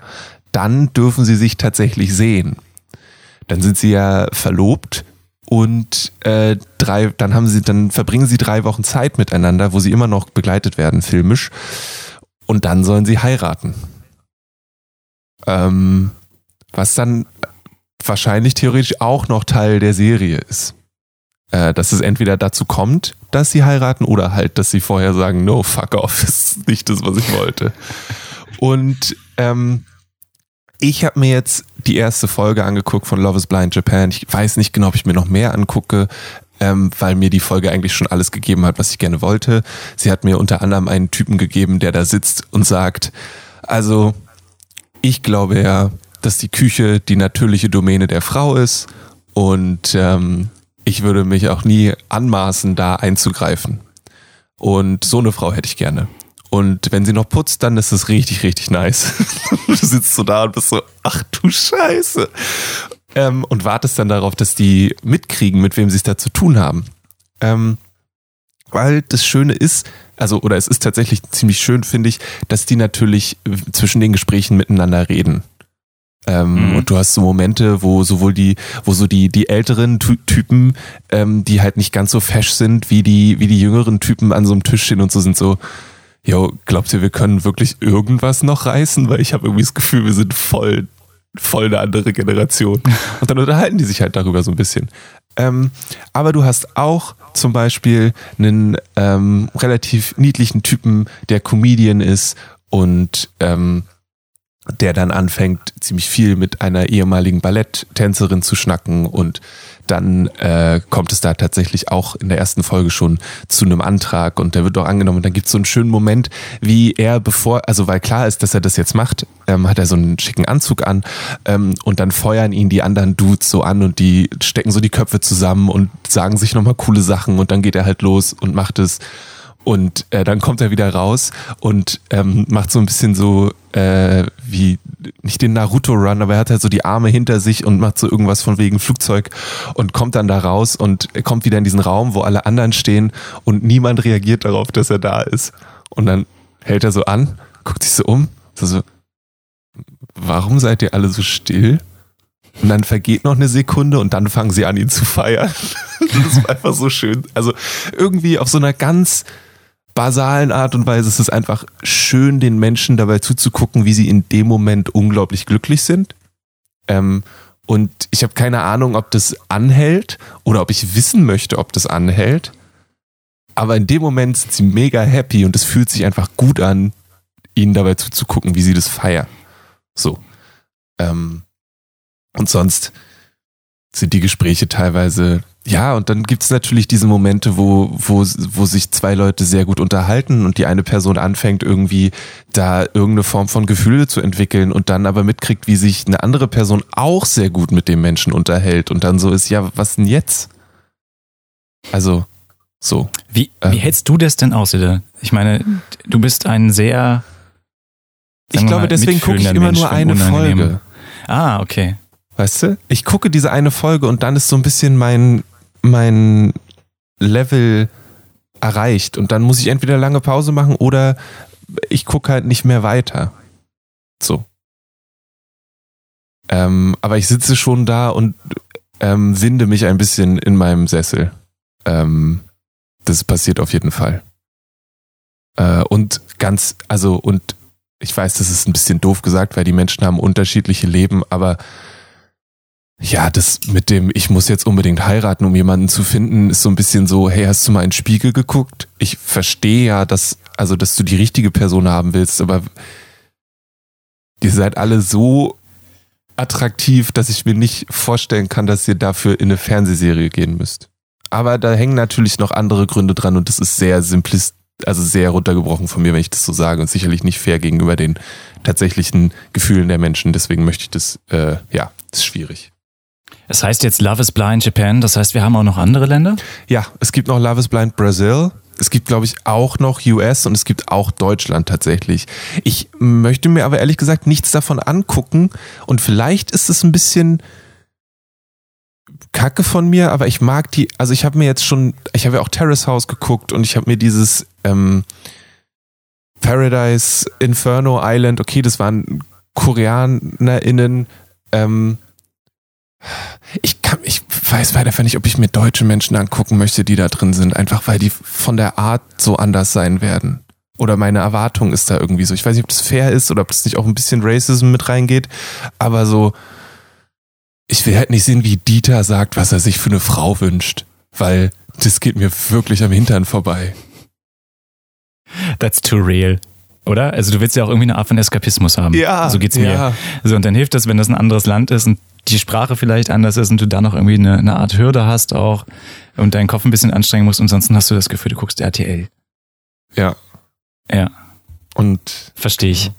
dann dürfen sie sich tatsächlich sehen. Dann sind sie ja verlobt und äh, drei, dann haben sie, dann verbringen sie drei Wochen Zeit miteinander, wo sie immer noch begleitet werden, filmisch. Und dann sollen sie heiraten. Ähm, was dann wahrscheinlich theoretisch auch noch Teil der Serie ist. Äh, dass es entweder dazu kommt, dass sie heiraten oder halt, dass sie vorher sagen, no, fuck off, <laughs> ist nicht das, was ich wollte. Und ähm, ich habe mir jetzt die erste Folge angeguckt von Love is Blind Japan. Ich weiß nicht genau, ob ich mir noch mehr angucke, ähm, weil mir die Folge eigentlich schon alles gegeben hat, was ich gerne wollte. Sie hat mir unter anderem einen Typen gegeben, der da sitzt und sagt, also ich glaube ja, dass die Küche die natürliche Domäne der Frau ist und ähm, ich würde mich auch nie anmaßen, da einzugreifen. Und so eine Frau hätte ich gerne. Und wenn sie noch putzt, dann ist es richtig, richtig nice. <laughs> du sitzt so da und bist so, ach du Scheiße. Ähm, und wartest dann darauf, dass die mitkriegen, mit wem sie es da zu tun haben. Ähm, weil das Schöne ist, also, oder es ist tatsächlich ziemlich schön, finde ich, dass die natürlich zwischen den Gesprächen miteinander reden. Ähm, Mhm. Und du hast so Momente, wo sowohl die, wo so die, die älteren Ty Typen, ähm, die halt nicht ganz so fesch sind, wie die, wie die jüngeren Typen an so einem Tisch stehen und so sind so, yo, glaubt ihr, wir können wirklich irgendwas noch reißen? Weil ich habe irgendwie das Gefühl, wir sind voll, voll eine andere Generation. <laughs> Und dann unterhalten die sich halt darüber so ein bisschen. Ähm, aber du hast auch zum Beispiel einen ähm, relativ niedlichen Typen, der Comedian ist und ähm, der dann anfängt, ziemlich viel mit einer ehemaligen Balletttänzerin zu schnacken und dann äh, kommt es da tatsächlich auch in der ersten Folge schon zu einem Antrag und der wird auch angenommen. Und dann gibt es so einen schönen Moment, wie er bevor, also weil klar ist, dass er das jetzt macht, ähm, hat er so einen schicken Anzug an ähm, und dann feuern ihn die anderen Dudes so an und die stecken so die Köpfe zusammen und sagen sich nochmal coole Sachen und dann geht er halt los und macht es. Und äh, dann kommt er wieder raus und ähm, macht so ein bisschen so äh, wie nicht den Naruto-Run, aber er hat halt so die Arme hinter sich und macht so irgendwas von wegen Flugzeug und kommt dann da raus und kommt wieder in diesen Raum, wo alle anderen stehen und niemand reagiert darauf, dass er da ist. Und dann hält er so an, guckt sich so um, so, so warum seid ihr alle so still? Und dann vergeht noch eine Sekunde und dann fangen sie an, ihn zu feiern. <laughs> das war einfach so schön. Also irgendwie auf so einer ganz basalen Art und Weise ist es einfach schön, den Menschen dabei zuzugucken, wie sie in dem Moment unglaublich glücklich sind. Ähm, und ich habe keine Ahnung, ob das anhält oder ob ich wissen möchte, ob das anhält. Aber in dem Moment sind sie mega happy und es fühlt sich einfach gut an, ihnen dabei zuzugucken, wie sie das feiern. So. Ähm, und sonst sind die Gespräche teilweise ja, und dann gibt's natürlich diese Momente, wo, wo, wo sich zwei Leute sehr gut unterhalten und die eine Person anfängt, irgendwie da irgendeine Form von Gefühle zu entwickeln und dann aber mitkriegt, wie sich eine andere Person auch sehr gut mit dem Menschen unterhält und dann so ist, ja, was denn jetzt? Also, so. Wie, wie äh, hältst du das denn aus, Ida? Ich meine, du bist ein sehr. Ich glaube, mal, deswegen gucke ich immer Mensch nur eine Folge. Ah, okay. Weißt du? Ich gucke diese eine Folge und dann ist so ein bisschen mein, mein Level erreicht und dann muss ich entweder lange Pause machen oder ich gucke halt nicht mehr weiter. So. Ähm, aber ich sitze schon da und ähm, winde mich ein bisschen in meinem Sessel. Ähm, das passiert auf jeden Fall. Äh, und ganz, also, und ich weiß, das ist ein bisschen doof gesagt, weil die Menschen haben unterschiedliche Leben, aber ja, das mit dem, ich muss jetzt unbedingt heiraten, um jemanden zu finden, ist so ein bisschen so, hey, hast du mal in den Spiegel geguckt? Ich verstehe ja, dass, also, dass du die richtige Person haben willst, aber ihr seid alle so attraktiv, dass ich mir nicht vorstellen kann, dass ihr dafür in eine Fernsehserie gehen müsst. Aber da hängen natürlich noch andere Gründe dran und das ist sehr simplist, also sehr runtergebrochen von mir, wenn ich das so sage und sicherlich nicht fair gegenüber den tatsächlichen Gefühlen der Menschen. Deswegen möchte ich das, äh, ja, ist schwierig. Es heißt jetzt Love is Blind Japan, das heißt, wir haben auch noch andere Länder? Ja, es gibt noch Love is Blind Brazil. Es gibt, glaube ich, auch noch US und es gibt auch Deutschland tatsächlich. Ich möchte mir aber ehrlich gesagt nichts davon angucken und vielleicht ist es ein bisschen Kacke von mir, aber ich mag die, also ich habe mir jetzt schon, ich habe ja auch Terrace House geguckt und ich habe mir dieses ähm, Paradise Inferno Island, okay, das waren KoreanerInnen, ähm, ich kann, ich weiß weiter nicht, ob ich mir deutsche Menschen angucken möchte, die da drin sind, einfach weil die von der Art so anders sein werden. Oder meine Erwartung ist da irgendwie so. Ich weiß nicht, ob das fair ist oder ob das nicht auch ein bisschen Racism mit reingeht, aber so, ich will halt nicht sehen, wie Dieter sagt, was er sich für eine Frau wünscht, weil das geht mir wirklich am Hintern vorbei. That's too real oder? Also du willst ja auch irgendwie eine Art von Eskapismus haben. Ja. So geht's mir. Ja. So, und dann hilft das, wenn das ein anderes Land ist und die Sprache vielleicht anders ist und du da noch irgendwie eine, eine Art Hürde hast auch und deinen Kopf ein bisschen anstrengen musst. Ansonsten hast du das Gefühl, du guckst RTL. Ja. Ja. Und. Verstehe ich.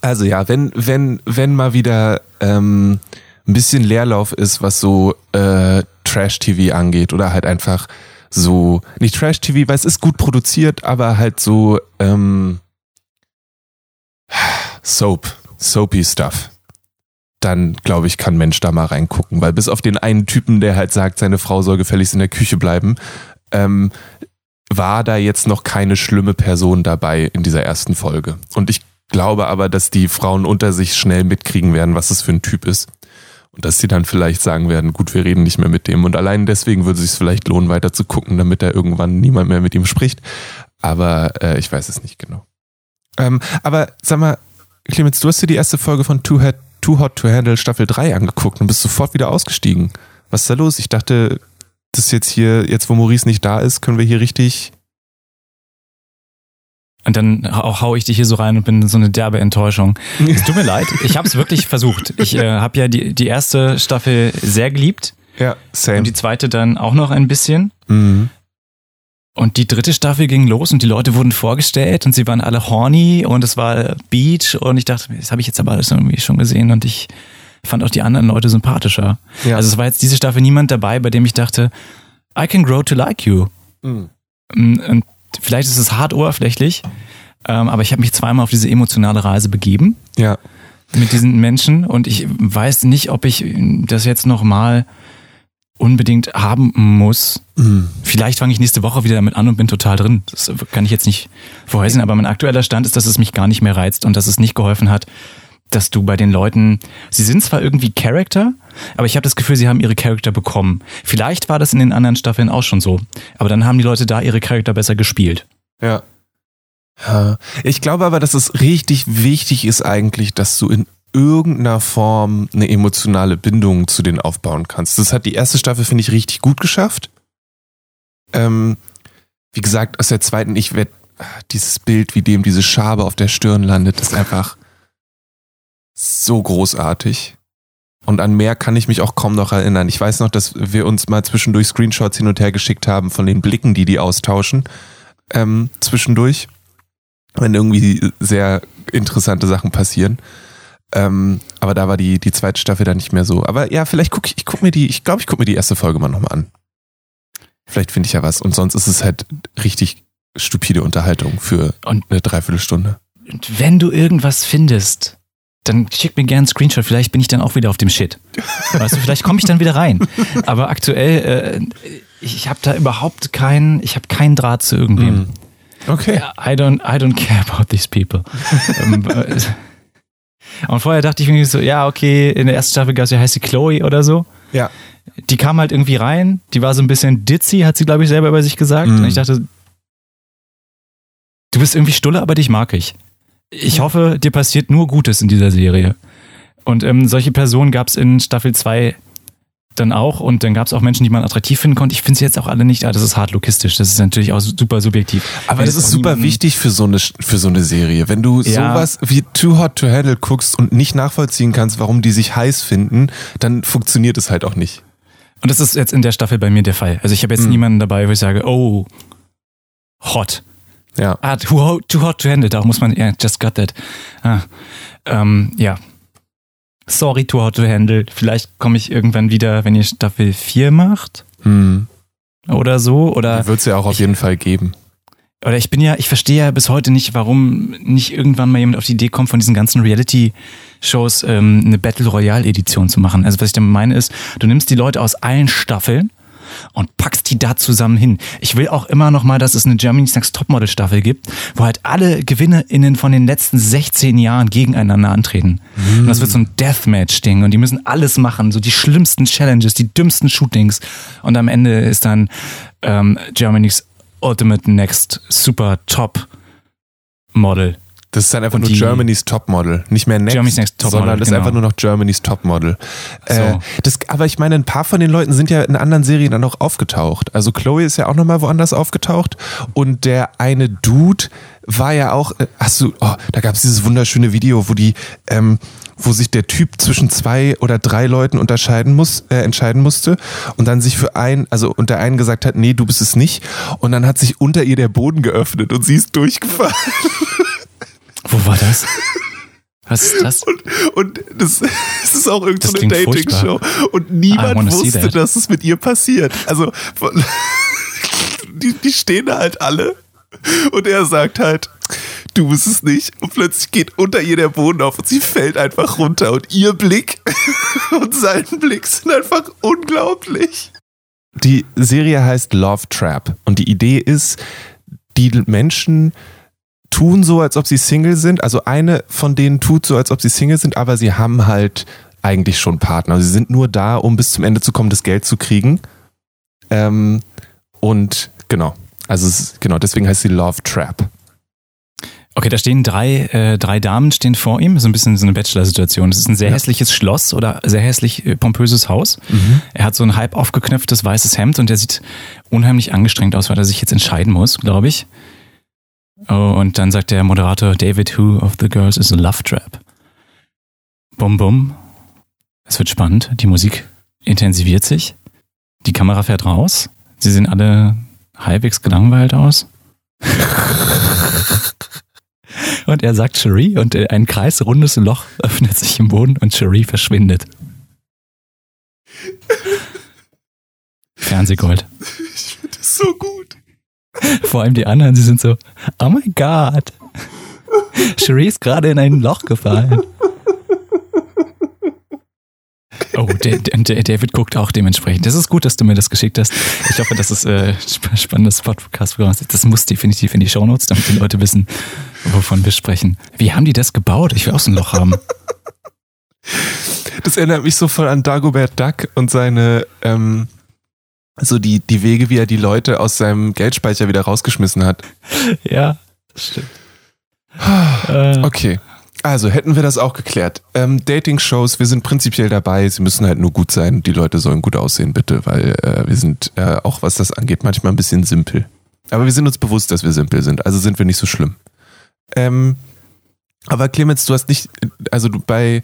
Also ja, wenn, wenn, wenn mal wieder ähm, ein bisschen Leerlauf ist, was so äh, Trash-TV angeht oder halt einfach so, nicht Trash-TV, weil es ist gut produziert, aber halt so ähm, Soap, soapy Stuff dann glaube ich, kann Mensch da mal reingucken. Weil bis auf den einen Typen, der halt sagt, seine Frau soll gefälligst in der Küche bleiben, ähm, war da jetzt noch keine schlimme Person dabei in dieser ersten Folge. Und ich glaube aber, dass die Frauen unter sich schnell mitkriegen werden, was das für ein Typ ist. Und dass sie dann vielleicht sagen werden, gut, wir reden nicht mehr mit dem. Und allein deswegen würde es sich vielleicht lohnen, weiter zu gucken, damit er irgendwann niemand mehr mit ihm spricht. Aber äh, ich weiß es nicht genau. Ähm, aber sag mal, Clemens, du hast dir die erste Folge von Two Head Too Hot to Handle Staffel 3 angeguckt und bist sofort wieder ausgestiegen. Was ist da los? Ich dachte, das jetzt hier, jetzt wo Maurice nicht da ist, können wir hier richtig Und dann hau, hau ich dich hier so rein und bin so eine derbe Enttäuschung. Es tut mir leid, ich habe es wirklich versucht. Ich äh, habe ja die, die erste Staffel sehr geliebt Ja, same. und die zweite dann auch noch ein bisschen. Mhm. Und die dritte Staffel ging los und die Leute wurden vorgestellt und sie waren alle horny und es war Beach und ich dachte, das habe ich jetzt aber alles irgendwie schon gesehen und ich fand auch die anderen Leute sympathischer. Ja. Also es war jetzt diese Staffel niemand dabei, bei dem ich dachte, I can grow to like you. Mhm. Mm, Und vielleicht ist es hart oberflächlich, ähm, aber ich habe mich zweimal auf diese emotionale Reise begeben Ja. mit diesen Menschen und ich weiß nicht, ob ich das jetzt nochmal unbedingt haben muss. Mhm. Vielleicht fange ich nächste Woche wieder damit an und bin total drin. Das kann ich jetzt nicht vorhersehen, aber mein aktueller Stand ist, dass es mich gar nicht mehr reizt und dass es nicht geholfen hat, dass du bei den Leuten, sie sind zwar irgendwie Charakter, aber ich habe das Gefühl, sie haben ihre Charakter bekommen. Vielleicht war das in den anderen Staffeln auch schon so, aber dann haben die Leute da ihre Charakter besser gespielt. Ja. Ja. Ich glaube aber, dass es richtig wichtig ist eigentlich, dass du in irgendeiner Form eine emotionale Bindung zu denen aufbauen kannst. Das hat die erste Staffel, finde ich, richtig gut geschafft. Ähm, wie gesagt, aus der zweiten, ich werde dieses Bild, wie dem diese Schabe auf der Stirn landet, ist einfach so großartig. Und an mehr kann ich mich auch kaum noch erinnern. Ich weiß noch, dass wir uns mal zwischendurch Screenshots hin und her geschickt haben von den Blicken, die die austauschen, ähm, zwischendurch, wenn irgendwie sehr interessante Sachen passieren. Ähm, aber da war die, die zweite Staffel dann nicht mehr so. Aber ja, vielleicht gucke ich, ich guck mir die, ich glaube, ich gucke mir die erste Folge mal nochmal an. Vielleicht finde ich ja was. Und sonst ist es halt richtig stupide Unterhaltung für Und- eine Dreiviertelstunde. Und wenn du irgendwas findest, dann schick mir gerne einen Screenshot, vielleicht bin ich dann auch wieder auf dem Shit. Weißt du, vielleicht komme ich dann wieder rein. Aber aktuell, äh, ich habe da überhaupt keinen, ich habe keinen Draht zu irgendwem. Mhm. Okay. I don't, I don't care about these people. Ähm, äh, Und vorher dachte ich irgendwie so, ja, okay, in der ersten Staffel gab es ja heißt sie Chloe oder so. Ja. Die kam halt irgendwie rein, die war so ein bisschen ditzy, hat sie, glaube ich, selber über sich gesagt. Mhm. Und ich dachte, du bist irgendwie stulle, aber dich mag ich. Ich hoffe, dir passiert nur Gutes in dieser Serie. Und ähm, solche Personen gab es in Staffel 2 dann auch und dann gab es auch Menschen, die man attraktiv finden konnte. Ich finde sie jetzt auch alle nicht, ah, das ist hart logistisch, das ist natürlich auch super subjektiv. Aber Wenn das ist super wichtig für so eine für so eine Serie. Wenn du Ja. sowas wie Too Hot to Handle guckst und nicht nachvollziehen kannst, warum die sich heiß finden, dann funktioniert es halt auch nicht. Und das ist jetzt in der Staffel bei mir der Fall. Also ich habe jetzt Mhm. niemanden dabei, wo ich sage, oh, hot. Ja. Ah, too hot, too hot to handle. Da muss man, ja, just got that. Ah, ähm, ja. Sorry, too hot to handle. Vielleicht komme ich irgendwann wieder, wenn ihr Staffel 4 macht Hm. oder so. Oder, Wird es ja auch auf ich- jeden Fall geben. oder ich bin ja, ich verstehe ja bis heute nicht, warum nicht irgendwann mal jemand auf die Idee kommt, von diesen ganzen Reality-Shows ähm, eine Battle Royale-Edition zu machen. Also was ich damit meine ist, du nimmst die Leute aus allen Staffeln und packst die da zusammen hin. Ich will auch immer noch mal, dass es eine Germany's Next Topmodel Staffel gibt, wo halt alle GewinnerInnen von den letzten 16 Jahren gegeneinander antreten. Und das wird so ein Deathmatch-Ding und die müssen alles machen, so die schlimmsten Challenges, die dümmsten Shootings und am Ende ist dann ähm, Germany's Ultimate Next Super Top Model. Das ist dann einfach Und nur Germany's Topmodel. Nicht mehr Next, Germany's Next Topmodel, sondern das ist genau. einfach nur noch Germany's Topmodel. Äh, So. das, aber ich meine, ein paar von den Leuten sind ja in anderen Serien dann auch aufgetaucht. Also Chloe ist ja auch nochmal woanders aufgetaucht. Und der eine Dude war ja auch, äh, hast du, oh, da gab es dieses wunderschöne Video, wo die, ähm, wo sich der Typ zwischen zwei oder drei Leuten unterscheiden muss, äh, entscheiden musste und dann sich für einen, also unter einen gesagt hat, nee, du bist es nicht. Und dann hat sich unter ihr der Boden geöffnet und sie ist durchgefallen. <laughs> Wo war das? Was ist das? Und, und das, <laughs> das ist auch irgendeine Dating-Show. Und niemand wusste, dass es mit ihr passiert. Also, <laughs> die, die stehen da halt alle. Und er sagt halt, du bist es nicht. Und plötzlich geht unter ihr der Boden auf und sie fällt einfach runter. Und ihr Blick <laughs> und sein Blick sind einfach unglaublich. Die Serie heißt Love Trap. Und die Idee ist, die Menschen tun so, als ob sie Single sind. Also eine von denen tut so, als ob sie Single sind, aber sie haben halt eigentlich schon Partner. Sie sind nur da, um bis zum Ende zu kommen, das Geld zu kriegen. Ähm, und genau. Also es ist, genau, deswegen heißt sie Love Trap. Okay, da stehen drei, äh, drei Damen stehen vor ihm, so ein bisschen so eine Bachelor-Situation. Das ist ein sehr Ja. hässliches Schloss oder sehr hässlich äh, pompöses Haus. Er hat so ein halb aufgeknöpftes weißes Hemd und der sieht unheimlich angestrengt aus, weil er sich jetzt entscheiden muss, glaube ich. Oh, und dann sagt der Moderator, David, who of the girls is a love trap? Bum, bum. Es wird spannend. Die Musik intensiviert sich. Die Kamera fährt raus. Sie sehen alle halbwegs gelangweilt aus. <laughs> und er sagt Cherie und ein kreisrundes Loch öffnet sich im Boden und Cherie verschwindet. <laughs> Fernsehgold. Ich finde das so gut. <laughs> Vor allem die anderen, sie sind so, oh mein Gott. Cherie ist gerade in ein Loch gefallen. Oh, der, der, David guckt auch dementsprechend. Das ist gut, dass du mir das geschickt hast. Ich hoffe, das ist äh, spannendes Podcast-Programm. Das muss definitiv in die Shownotes, damit die Leute wissen, wovon wir sprechen. Wie haben die das gebaut? Ich will auch so ein Loch haben. Das erinnert mich so voll an Dagobert Duck und seine, ähm, so die, die Wege, wie er die Leute aus seinem Geldspeicher wieder rausgeschmissen hat. <laughs> Ja, das stimmt. <sighs> Okay. Also hätten wir das auch geklärt. Ähm, Dating-Shows, wir sind prinzipiell dabei. Sie müssen halt nur gut sein. Die Leute sollen gut aussehen, bitte, weil äh, wir sind äh, auch, was das angeht, manchmal ein bisschen simpel. Aber wir sind uns bewusst, dass wir simpel sind. Also sind wir nicht so schlimm. Ähm, aber Clemens, du hast nicht, also du bei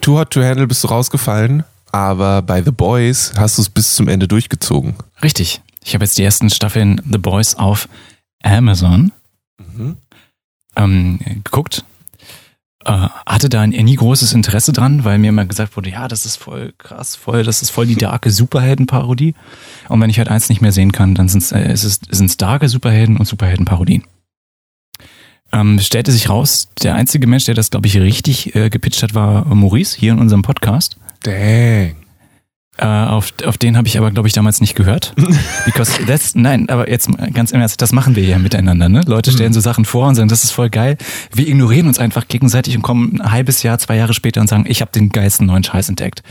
Too Hot to Handle bist du rausgefallen, aber bei The Boys hast du es bis zum Ende durchgezogen. Richtig. Ich habe jetzt die ersten Staffeln The Boys auf Amazon Mhm. ähm, geguckt. Äh, hatte da nie großes Interesse dran, weil mir immer gesagt wurde, ja, das ist voll krass, voll, das ist voll die darke Superhelden-Parodie. Und wenn ich halt eins nicht mehr sehen kann, dann sind es äh, sind's darke Superhelden und Superhelden-Parodien. Ähm, stellte sich raus, der einzige Mensch, der das, glaube ich, richtig äh, gepitcht hat, war Maurice hier in unserem Podcast. Dang. Äh, auf, auf den habe ich aber, glaube ich, damals nicht gehört. <laughs> Because that's, nein, aber jetzt ganz im Ernst, das machen wir ja miteinander. Ne? Leute stellen so Sachen vor und sagen, das ist voll geil. Wir ignorieren uns einfach gegenseitig und kommen ein halbes Jahr, zwei Jahre später und sagen, ich habe den geilsten neuen Scheiß entdeckt.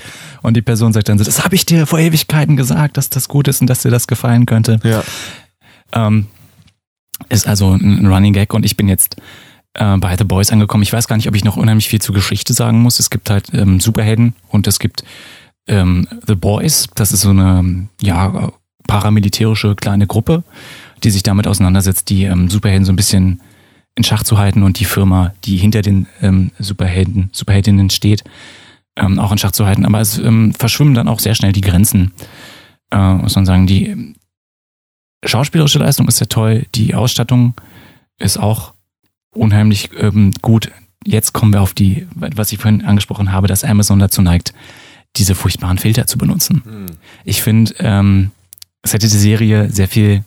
Und die Person sagt dann so, das habe ich dir vor Ewigkeiten gesagt, dass das gut ist und dass dir das gefallen könnte. Ja. Ähm, ist also ein Running Gag und ich bin jetzt äh, bei The Boys angekommen. Ich weiß gar nicht, ob ich noch unheimlich viel zur Geschichte sagen muss. Es gibt halt ähm, Superhelden und es gibt ähm, The Boys. Das ist so eine ja paramilitärische kleine Gruppe, die sich damit auseinandersetzt, die ähm, Superhelden so ein bisschen in Schach zu halten und die Firma, die hinter den ähm, Superhelden, Superheldinnen steht, ähm, auch in Schach zu halten. Aber es ähm, verschwimmen dann auch sehr schnell die Grenzen, äh, muss man sagen. Die schauspielerische Leistung ist sehr toll, die Ausstattung ist auch unheimlich ähm, gut. Jetzt kommen wir auf die, was ich vorhin angesprochen habe, dass Amazon dazu neigt, diese furchtbaren Filter zu benutzen. Hm. Ich finde, ähm, es hätte die Serie sehr viel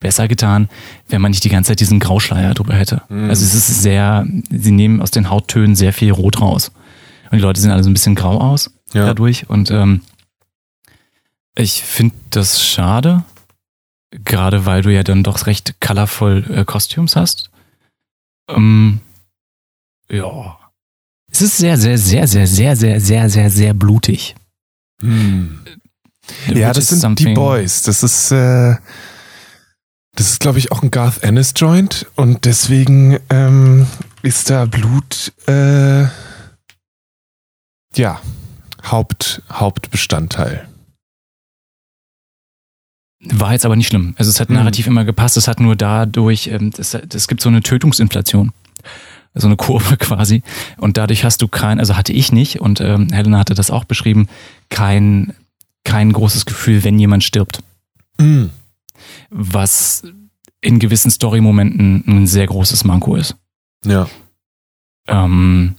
besser getan, wenn man nicht die ganze Zeit diesen Grauschleier drüber hätte. Mhm. Also es ist sehr, sie nehmen aus den Hauttönen sehr viel Rot raus. Und die Leute sehen alle so ein bisschen grau aus Ja. dadurch. Und ähm, ich finde das schade, gerade weil du ja dann doch recht colorvoll äh, Costumes hast. Ähm, ja. Es ist sehr, sehr, sehr, sehr, sehr, sehr, sehr, sehr, sehr blutig. Hm. Ja, das sind die Boys. Das ist, äh, das ist, glaube ich, auch ein Garth Ennis Joint und deswegen ähm, ist da Blut, äh, ja, Haupt, Hauptbestandteil. War jetzt aber nicht schlimm. Also es hat Mhm. narrativ immer gepasst. Es hat nur dadurch, ähm, es, es gibt so eine Tötungsinflation. So eine Kurve <laughs> quasi. Und dadurch hast du kein, also hatte ich nicht, und ähm, Helena hatte das auch beschrieben, kein, kein großes Gefühl, wenn jemand stirbt. Mm. Was in gewissen Story-Momenten ein sehr großes Manko ist. Ja. Ähm,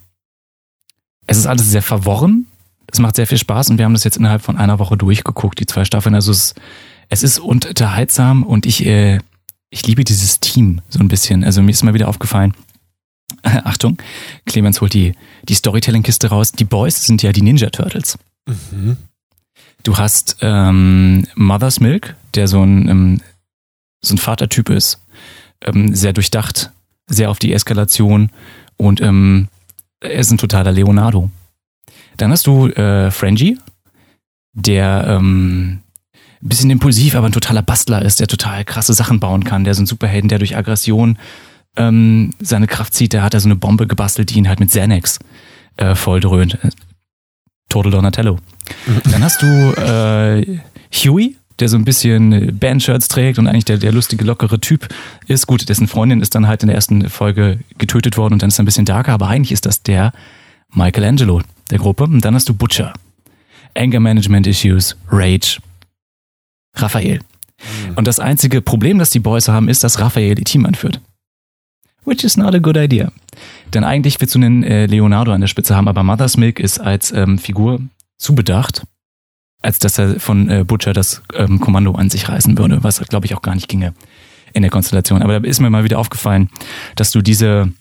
es ist alles sehr verworren. Es macht sehr viel Spaß und wir haben das jetzt innerhalb von einer Woche durchgeguckt, die zwei Staffeln. Also es, es ist unterhaltsam und ich, äh, ich liebe dieses Team so ein bisschen. Also mir ist mal wieder aufgefallen, <laughs> Achtung, Clemens holt die, die Storytelling-Kiste raus. Die Boys sind ja die Ninja Turtles. Mhm. Du hast ähm, Mother's Milk, der so ein, ähm, so ein Vatertyp ist, ähm, sehr durchdacht, sehr auf die Eskalation und ähm, er ist ein totaler Leonardo. Dann hast du äh, Frengie, der ähm, bisschen impulsiv, aber ein totaler Bastler ist, der total krasse Sachen bauen kann, der so ein Superhelden, der durch Aggression ähm, seine Kraft zieht, der hat da so eine Bombe gebastelt, die ihn halt mit Xanax äh, volldröhnt. Total Donatello. Dann hast du äh, Huey, der so ein bisschen Bandshirts trägt und eigentlich der, der lustige, lockere Typ ist. Gut, dessen Freundin ist dann halt in der ersten Folge getötet worden und dann ist er ein bisschen darker, aber eigentlich ist das der Michelangelo der Gruppe. Und dann hast du Butcher. Anger Management Issues, Rage, Raphael. Und das einzige Problem, das die Boys haben, ist, dass Raphael ihr Team anführt. Which is not a good idea. Denn eigentlich willst du einen äh, Leonardo an der Spitze haben, aber Mother's Milk ist als ähm, Figur zu bedacht, als dass er von äh, Butcher das ähm, Kommando an sich reißen würde, was glaube ich auch gar nicht ginge in der Konstellation. Aber da ist mir mal wieder aufgefallen, dass du diese,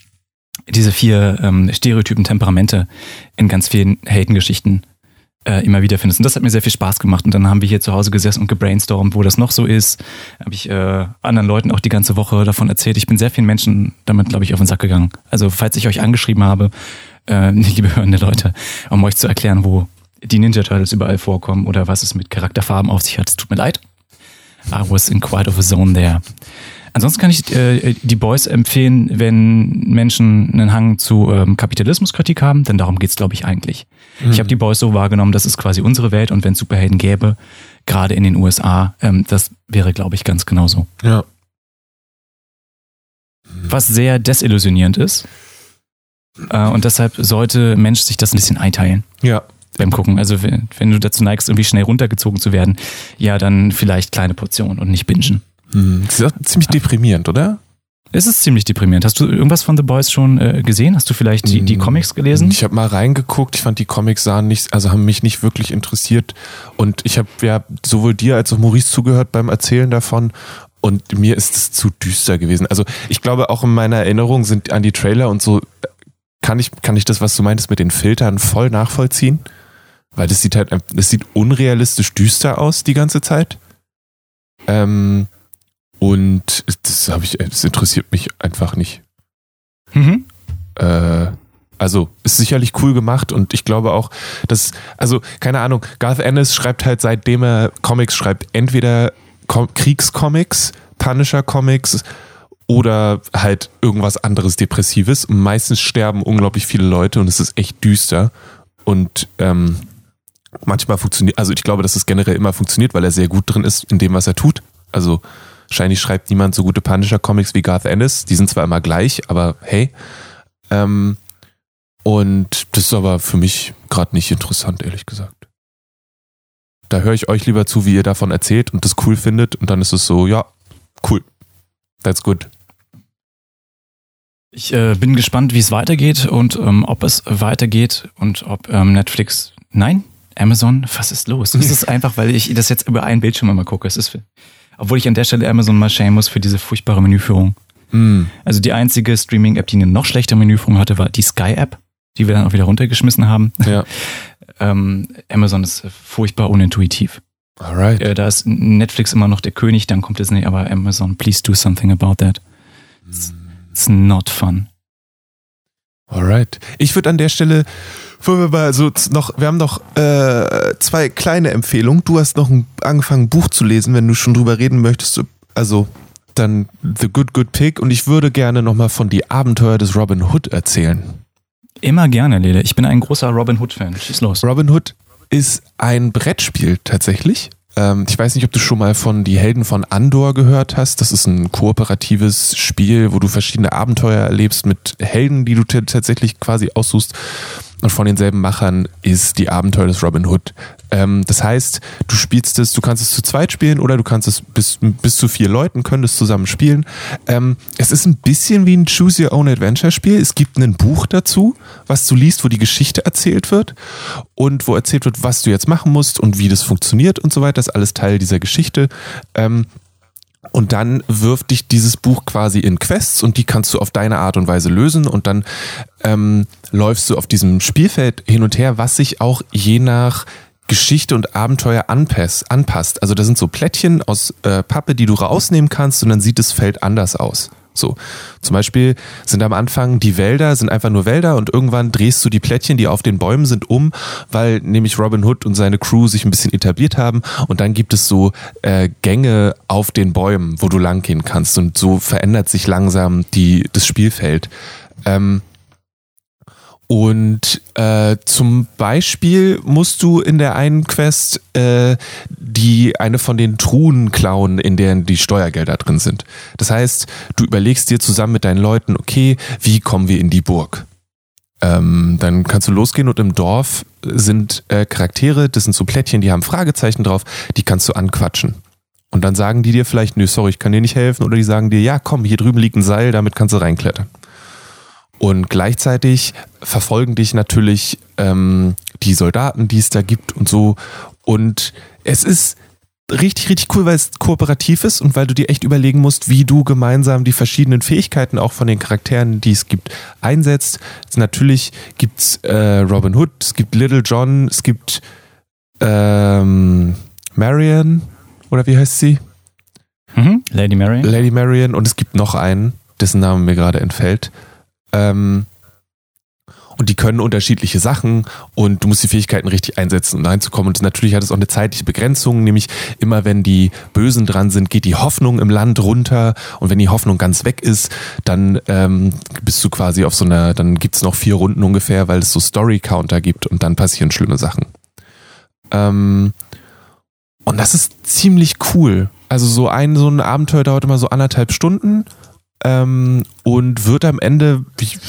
diese vier ähm, Stereotypen Temperamente in ganz vielen Heldengeschichten äh, immer wieder findest. Und das hat mir sehr viel Spaß gemacht. Und dann haben wir hier zu Hause gesessen und gebrainstormt, wo das noch so ist. Habe ich äh, anderen Leuten auch die ganze Woche davon erzählt. Ich bin sehr vielen Menschen damit, glaube ich, auf den Sack gegangen. Also falls ich euch angeschrieben habe, äh, <laughs> liebe hörende Leute, um euch zu erklären, wo die Ninja Turtles überall vorkommen oder was es mit Charakterfarben auf sich hat, es tut mir leid. I was in quite of a zone there. Ansonsten kann ich äh, die Boys empfehlen, wenn Menschen einen Hang zu ähm, Kapitalismuskritik haben, denn darum geht's, glaube ich, eigentlich. Mhm. Ich habe die Boys so wahrgenommen, das ist quasi unsere Welt und wenn es Superhelden gäbe, gerade in den USA, ähm, das wäre, glaube ich, ganz genauso. Ja. Was sehr desillusionierend ist. Äh, und deshalb sollte Mensch sich das ein bisschen einteilen. Ja. Beim Gucken. Also wenn, wenn du dazu neigst, irgendwie schnell runtergezogen zu werden, ja, dann vielleicht kleine Portionen und nicht bingen. Hm. Das ist auch ziemlich deprimierend, oder? Es ist ziemlich deprimierend. Hast du irgendwas von The Boys schon äh, gesehen? Hast du vielleicht die, die Comics gelesen? Ich habe mal reingeguckt. Ich fand die Comics sahen nicht, also haben mich nicht wirklich interessiert. Und ich habe ja sowohl dir als auch Maurice zugehört beim Erzählen davon. Und mir ist es zu düster gewesen. Also ich glaube auch in meiner Erinnerung sind an die Trailer und so kann ich kann ich das, was du meintest mit den Filtern, voll nachvollziehen, weil das sieht halt, das sieht unrealistisch düster aus die ganze Zeit. Ähm, und das habe ich, das interessiert mich einfach nicht. Mhm. Äh, also ist sicherlich cool gemacht und ich glaube auch, dass, also keine Ahnung, Garth Ennis schreibt halt seitdem er Comics schreibt, entweder Kom Kriegscomics, Punisher-Comics oder halt irgendwas anderes Depressives. Und meistens sterben unglaublich viele Leute und es ist echt düster. Und ähm, manchmal funktioniert, also ich glaube, dass es generell immer funktioniert, weil er sehr gut drin ist in dem, was er tut. Also Wahrscheinlich schreibt niemand so gute Punisher-Comics wie Garth Ennis. Die sind zwar immer gleich, aber hey. Ähm, und das ist aber für mich gerade nicht interessant, ehrlich gesagt. Da höre ich euch lieber zu, wie ihr davon erzählt und das cool findet. Und dann ist es so, ja, cool. That's good. Ich äh, bin gespannt, wie es weitergeht und ähm, ob es weitergeht und ob ähm, Netflix. Nein, Amazon, was ist los? <laughs> Es ist einfach, weil ich das jetzt über einen Bildschirm immer gucke. Es ist obwohl ich an der Stelle Amazon mal schämen muss für diese furchtbare Menüführung. Mm. Also die einzige Streaming-App, die eine noch schlechtere Menüführung hatte, war die Sky-App, die wir dann auch wieder runtergeschmissen haben. Ja. <laughs> ähm, Amazon ist furchtbar unintuitiv. Alright. Äh, da ist Netflix immer noch der König, dann kommt Disney, aber Amazon, please do something about that. It's, it's not fun. Alright. Ich würde an der Stelle, wir mal so noch, wir haben noch äh, zwei kleine Empfehlungen. Du hast noch ein, angefangen, ein Buch zu lesen, wenn du schon drüber reden möchtest. Also dann The Good Good Pig und ich würde gerne nochmal von die Abenteuer des Robin Hood erzählen. Immer gerne, Lele. Ich bin ein großer Robin Hood-Fan. Schieß los. Robin Hood ist ein Brettspiel tatsächlich. Ähm, ich weiß nicht, ob du schon mal von Die Helden von Andor gehört hast. Das ist ein kooperatives Spiel, wo du verschiedene Abenteuer erlebst mit Helden, die du tatsächlich quasi aussuchst. Und von denselben Machern ist die Abenteuer des Robin Hood. Ähm, das heißt, du spielst es, du kannst es zu zweit spielen oder du kannst es bis, bis zu vier Leuten können zusammen spielen. Ähm, es ist ein bisschen wie ein Choose Your Own Adventure Spiel. Es gibt ein Buch dazu, was du liest, wo die Geschichte erzählt wird und wo erzählt wird, was du jetzt machen musst und wie das funktioniert und so weiter. Das ist alles Teil dieser Geschichte. Ähm, und dann wirft dich dieses Buch quasi in Quests und die kannst du auf deine Art und Weise lösen und dann ähm, läufst du auf diesem Spielfeld hin und her, was sich auch je nach Geschichte und Abenteuer anpass, anpasst. Also da sind so Plättchen aus äh, Pappe, die du rausnehmen kannst und dann sieht das Feld anders aus. So, zum Beispiel sind am Anfang die Wälder, sind einfach nur Wälder und irgendwann drehst du die Plättchen, die auf den Bäumen sind, um, weil nämlich Robin Hood und seine Crew sich ein bisschen etabliert haben und dann gibt es so äh, Gänge auf den Bäumen, wo du langgehen kannst und so verändert sich langsam die, das Spielfeld. Ähm, und äh, zum Beispiel musst du in der einen Quest äh, die eine von den Truhen klauen, in denen die Steuergelder drin sind. Das heißt, du überlegst dir zusammen mit deinen Leuten, okay, wie kommen wir in die Burg? Ähm, dann kannst du losgehen und im Dorf sind äh, Charaktere, das sind so Plättchen, die haben Fragezeichen drauf, die kannst du anquatschen. Und dann sagen die dir vielleicht, nö, sorry, ich kann dir nicht helfen. Oder die sagen dir, ja, komm, hier drüben liegt ein Seil, damit kannst du reinklettern. Und gleichzeitig verfolgen dich natürlich ähm, die Soldaten, die es da gibt und so. Und es ist richtig, richtig cool, weil es kooperativ ist und weil du dir echt überlegen musst, wie du gemeinsam die verschiedenen Fähigkeiten auch von den Charakteren, die es gibt, einsetzt. Also natürlich gibt's äh, Robin Hood, es gibt Little John, es gibt ähm, Marion, oder wie heißt sie? Mhm. Lady Marion. Lady Marion und es gibt noch einen, dessen Name mir gerade entfällt. Ähm, und die können unterschiedliche Sachen und du musst die Fähigkeiten richtig einsetzen, um reinzukommen. Und natürlich hat es auch eine zeitliche Begrenzung, nämlich immer wenn die Bösen dran sind, geht die Hoffnung im Land runter und wenn die Hoffnung ganz weg ist, dann ähm, bist du quasi auf so einer, dann gibt's noch vier Runden ungefähr, weil es so Story-Counter gibt und dann passieren schlimme Sachen. Ähm, und das ist ziemlich cool. Also so ein, so ein Abenteuer dauert immer so anderthalb Stunden ähm, und wird am Ende,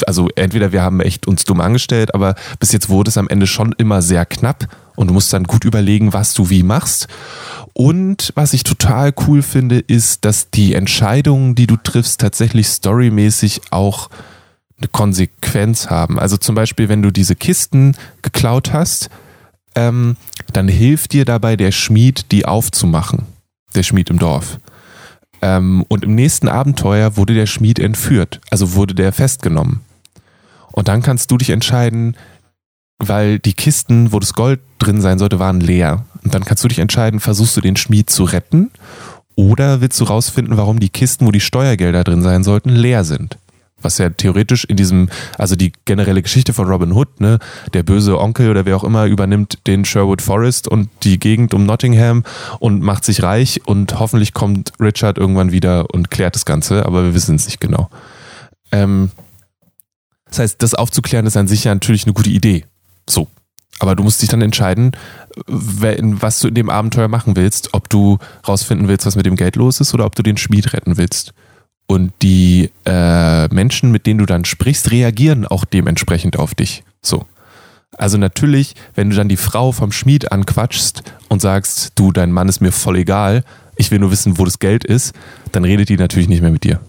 also entweder wir haben echt uns dumm angestellt, aber bis jetzt wurde es am Ende schon immer sehr knapp und du musst dann gut überlegen, was du wie machst. Und was ich total cool finde, ist, dass die Entscheidungen, die du triffst, tatsächlich storymäßig auch eine Konsequenz haben. Also zum Beispiel, wenn du diese Kisten geklaut hast, ähm, dann hilft dir dabei der Schmied, die aufzumachen. Der Schmied im Dorf. Ähm, und im nächsten Abenteuer wurde der Schmied entführt, also wurde der festgenommen. Und dann kannst du dich entscheiden, weil die Kisten, wo das Gold drin sein sollte, waren leer. Und dann kannst du dich entscheiden, versuchst du den Schmied zu retten oder willst du rausfinden, warum die Kisten, wo die Steuergelder drin sein sollten, leer sind was ja theoretisch in diesem, also die generelle Geschichte von Robin Hood, ne, der böse Onkel oder wer auch immer übernimmt den Sherwood Forest und die Gegend um Nottingham und macht sich reich und hoffentlich kommt Richard irgendwann wieder und klärt das Ganze, aber wir wissen es nicht genau. Ähm, das heißt, das aufzuklären ist an sich ja natürlich eine gute Idee. So. Aber du musst dich dann entscheiden, was du in dem Abenteuer machen willst, ob du rausfinden willst, was mit dem Geld los ist oder ob du den Schmied retten willst. Und die äh, Menschen, mit denen du dann sprichst, reagieren auch dementsprechend auf dich. So. Also natürlich, wenn du dann die Frau vom Schmied anquatschst und sagst, du, dein Mann ist mir voll egal, ich will nur wissen, wo das Geld ist, dann redet die natürlich nicht mehr mit dir.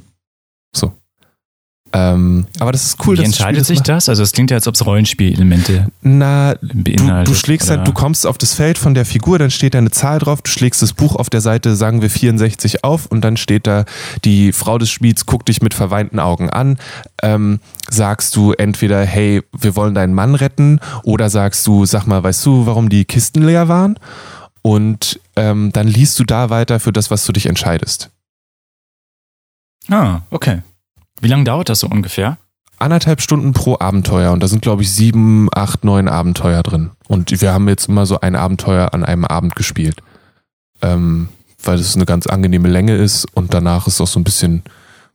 Ähm, aber das ist cool. Wie entscheidet das sich macht. das? Also es klingt ja, als ob es Rollenspielelemente Na, beinhaltet. Du, du schlägst oder? halt, du kommst auf das Feld von der Figur, dann steht da eine Zahl drauf, du schlägst das Buch auf der Seite, sagen wir 64 auf und dann steht da, die Frau des Schmieds guckt dich mit verweinten Augen an. Ähm, sagst du entweder, hey, wir wollen deinen Mann retten oder sagst du, sag mal, weißt du, warum die Kisten leer waren? Und ähm, dann liest du da weiter für das, was du dich entscheidest. Ah, okay. Wie lange dauert das so ungefähr? Anderthalb Stunden pro Abenteuer und da sind, glaube ich, sieben, acht, neun Abenteuer drin. Und wir haben jetzt immer so ein Abenteuer an einem Abend gespielt. Ähm, weil es eine ganz angenehme Länge ist und danach ist auch so ein bisschen,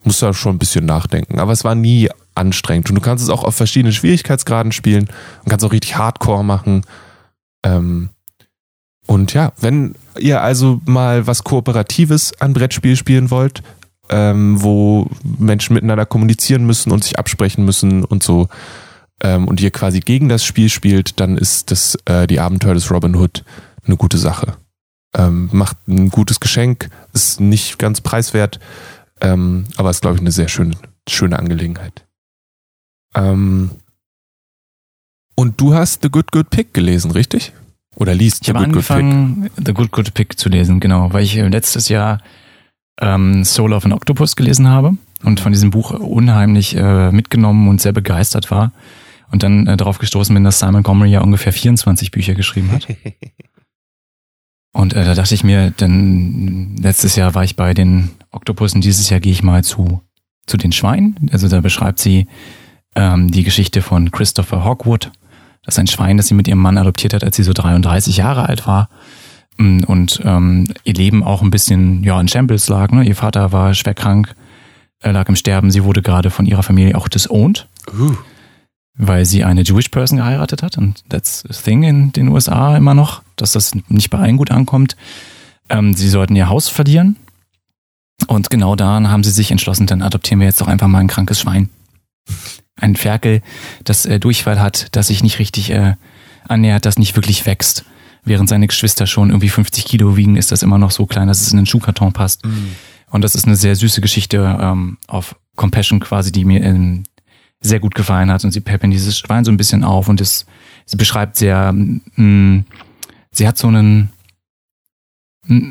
musst du da schon ein bisschen nachdenken. Aber es war nie anstrengend. Und du kannst es auch auf verschiedenen Schwierigkeitsgraden spielen und kannst auch richtig Hardcore machen. Ähm, und ja, wenn ihr also mal was Kooperatives an Brettspiel spielen wollt, ähm, wo Menschen miteinander kommunizieren müssen und sich absprechen müssen und so ähm, und ihr quasi gegen das Spiel spielt, dann ist das äh, die Abenteuer des Robin Hood eine gute Sache. Ähm, macht ein gutes Geschenk, ist nicht ganz preiswert, ähm, aber ist, glaube ich, eine sehr schöne, schöne Angelegenheit. Ähm, und du hast The Good Good Pick gelesen, richtig? Oder liest ich The Good angefangen, Good Pick? The Good Good Pick zu lesen, genau, weil ich letztes Jahr ähm, Soul of an Octopus gelesen habe und von diesem Buch unheimlich äh, mitgenommen und sehr begeistert war und dann äh, darauf gestoßen bin, dass Simon Gomery ja ungefähr 24 Bücher geschrieben hat. <laughs> Und äh, da dachte ich mir, denn letztes Jahr war ich bei den Oktopussen, dieses Jahr gehe ich mal zu, zu den Schweinen. Also da beschreibt sie ähm, die Geschichte von Christopher Hawkwood. Das ist ein Schwein, das sie mit ihrem Mann adoptiert hat, als sie so 33 Jahre alt war. Mm, und ähm, ihr Leben auch ein bisschen ja in Shambles lag. Ne? Ihr Vater war schwer krank, er lag im Sterben. Sie wurde gerade von ihrer Familie auch disowned, uh. weil sie eine Jewish Person geheiratet hat. Und that's a thing in den USA immer noch, dass das nicht bei allen gut ankommt. Ähm, sie sollten ihr Haus verlieren. Und genau daran haben sie sich entschlossen, dann adoptieren wir jetzt doch einfach mal ein krankes Schwein. Ein Ferkel, das äh, Durchfall hat, das sich nicht richtig äh, annähert, das nicht wirklich wächst. Während seine Geschwister schon irgendwie 50 Kilo wiegen, ist das immer noch so klein, dass es in den Schuhkarton passt. Mhm. Und das ist eine sehr süße Geschichte ähm, auf Compassion quasi, die mir ähm, sehr gut gefallen hat. Und sie peppern dieses Schwein so ein bisschen auf und es, sie beschreibt sehr, mh, sie hat so einen,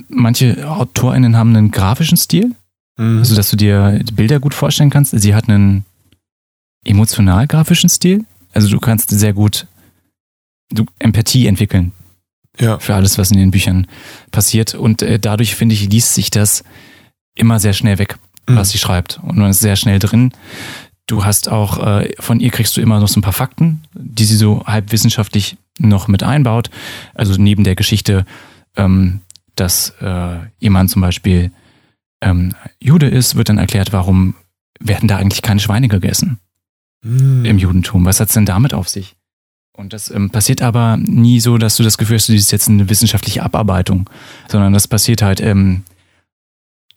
manche AutorInnen haben einen grafischen Stil, Mhm. also dass du dir die Bilder gut vorstellen kannst. Sie hat einen emotional-grafischen Stil. Also du kannst sehr gut du, Empathie entwickeln ja. für alles, was in den Büchern passiert. Und äh, dadurch, finde ich, liest sich das immer sehr schnell weg, was Mhm. sie schreibt. Und man ist sehr schnell drin. Du hast auch, äh, von ihr kriegst du immer noch so ein paar Fakten, die sie so halb wissenschaftlich noch mit einbaut. Also neben der Geschichte, ähm, dass äh, jemand zum Beispiel ähm, Jude ist, wird dann erklärt, warum werden da eigentlich keine Schweine gegessen Mhm. im Judentum. Was hat's denn damit auf sich? Und das ähm, passiert aber nie so, dass du das Gefühl hast, du ist jetzt eine wissenschaftliche Abarbeitung, sondern das passiert halt ähm,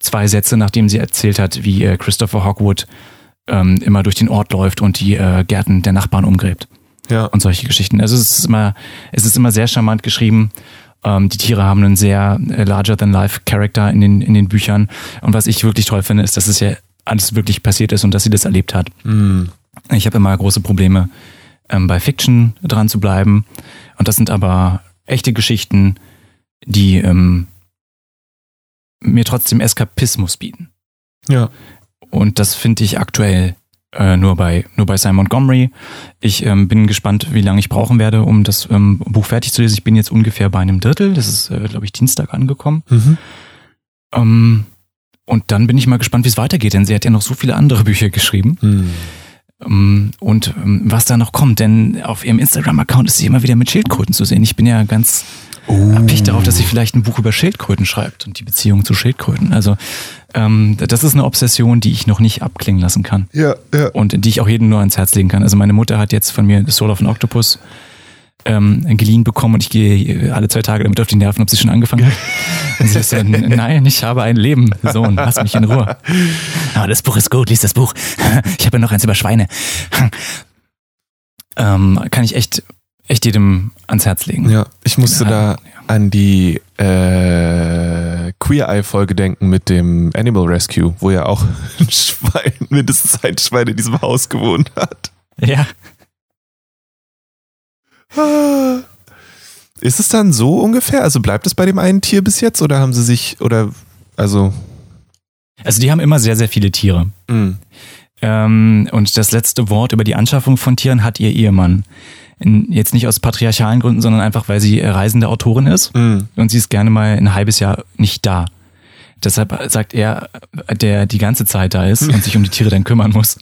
zwei Sätze, nachdem sie erzählt hat, wie äh, Christopher Hogwood ähm, immer durch den Ort läuft und die äh, Gärten der Nachbarn umgräbt Ja. und solche Geschichten. Also es ist immer, es ist immer sehr charmant geschrieben. Ähm, die Tiere haben einen sehr äh, larger than life Charakter in den, in den Büchern. Und was ich wirklich toll finde, ist, dass es ja alles wirklich passiert ist und dass sie das erlebt hat. Mhm. Ich habe immer große Probleme, ähm, bei Fiction dran zu bleiben. Und das sind aber echte Geschichten, die ähm, mir trotzdem Eskapismus bieten. Ja. Und das finde ich aktuell äh, nur bei nur bei Simon Montgomery. Ich ähm, bin gespannt, wie lange ich brauchen werde, um das ähm, Buch fertig zu lesen. Ich bin jetzt ungefähr bei einem Drittel. Das ist, äh, glaube ich, Dienstag angekommen. Mhm. Ähm, und dann bin ich mal gespannt, wie es weitergeht, denn sie hat ja noch so viele andere Bücher geschrieben. Mhm. Ähm, und ähm, was da noch kommt, denn auf ihrem Instagram-Account ist sie immer wieder mit Schildkröten zu sehen. Ich bin ja ganz Oh. erpicht darauf, dass sie vielleicht ein Buch über Schildkröten schreibt und die Beziehung zu Schildkröten. Also ähm, das ist eine Obsession, die ich noch nicht abklingen lassen kann Ja, ja. und die ich auch jedem nur ans Herz legen kann. Also meine Mutter hat jetzt von mir The Soul of an Octopus ähm, geliehen bekommen und ich gehe alle zwei Tage damit auf die Nerven, ob sie schon angefangen hat. <laughs> Und sie sagt, nein, ich habe ein Leben, Sohn, lass mich in Ruhe. Aber <laughs> das Buch ist gut, lies das Buch. <laughs> Ich habe ja noch eins über Schweine. Ähm, kann ich echt, echt jedem ans Herz legen. Ja, ich musste da an die äh, Queer Eye Folge denken mit dem Animal Rescue, wo ja auch ein Schwein, mindestens ein Schwein in diesem Haus gewohnt hat. ja. Ist es dann so ungefähr? Also bleibt es bei dem einen Tier bis jetzt oder haben sie sich oder also Also die haben immer sehr, sehr viele Tiere. mh, Ähm, und das letzte Wort über die Anschaffung von Tieren hat ihr Ehemann. In, jetzt nicht aus patriarchalen Gründen, sondern einfach, weil sie reisende Autorin ist mh, und sie ist gerne mal ein halbes Jahr nicht da. Deshalb sagt er, der die ganze Zeit da ist <laughs> und sich um die Tiere dann kümmern muss.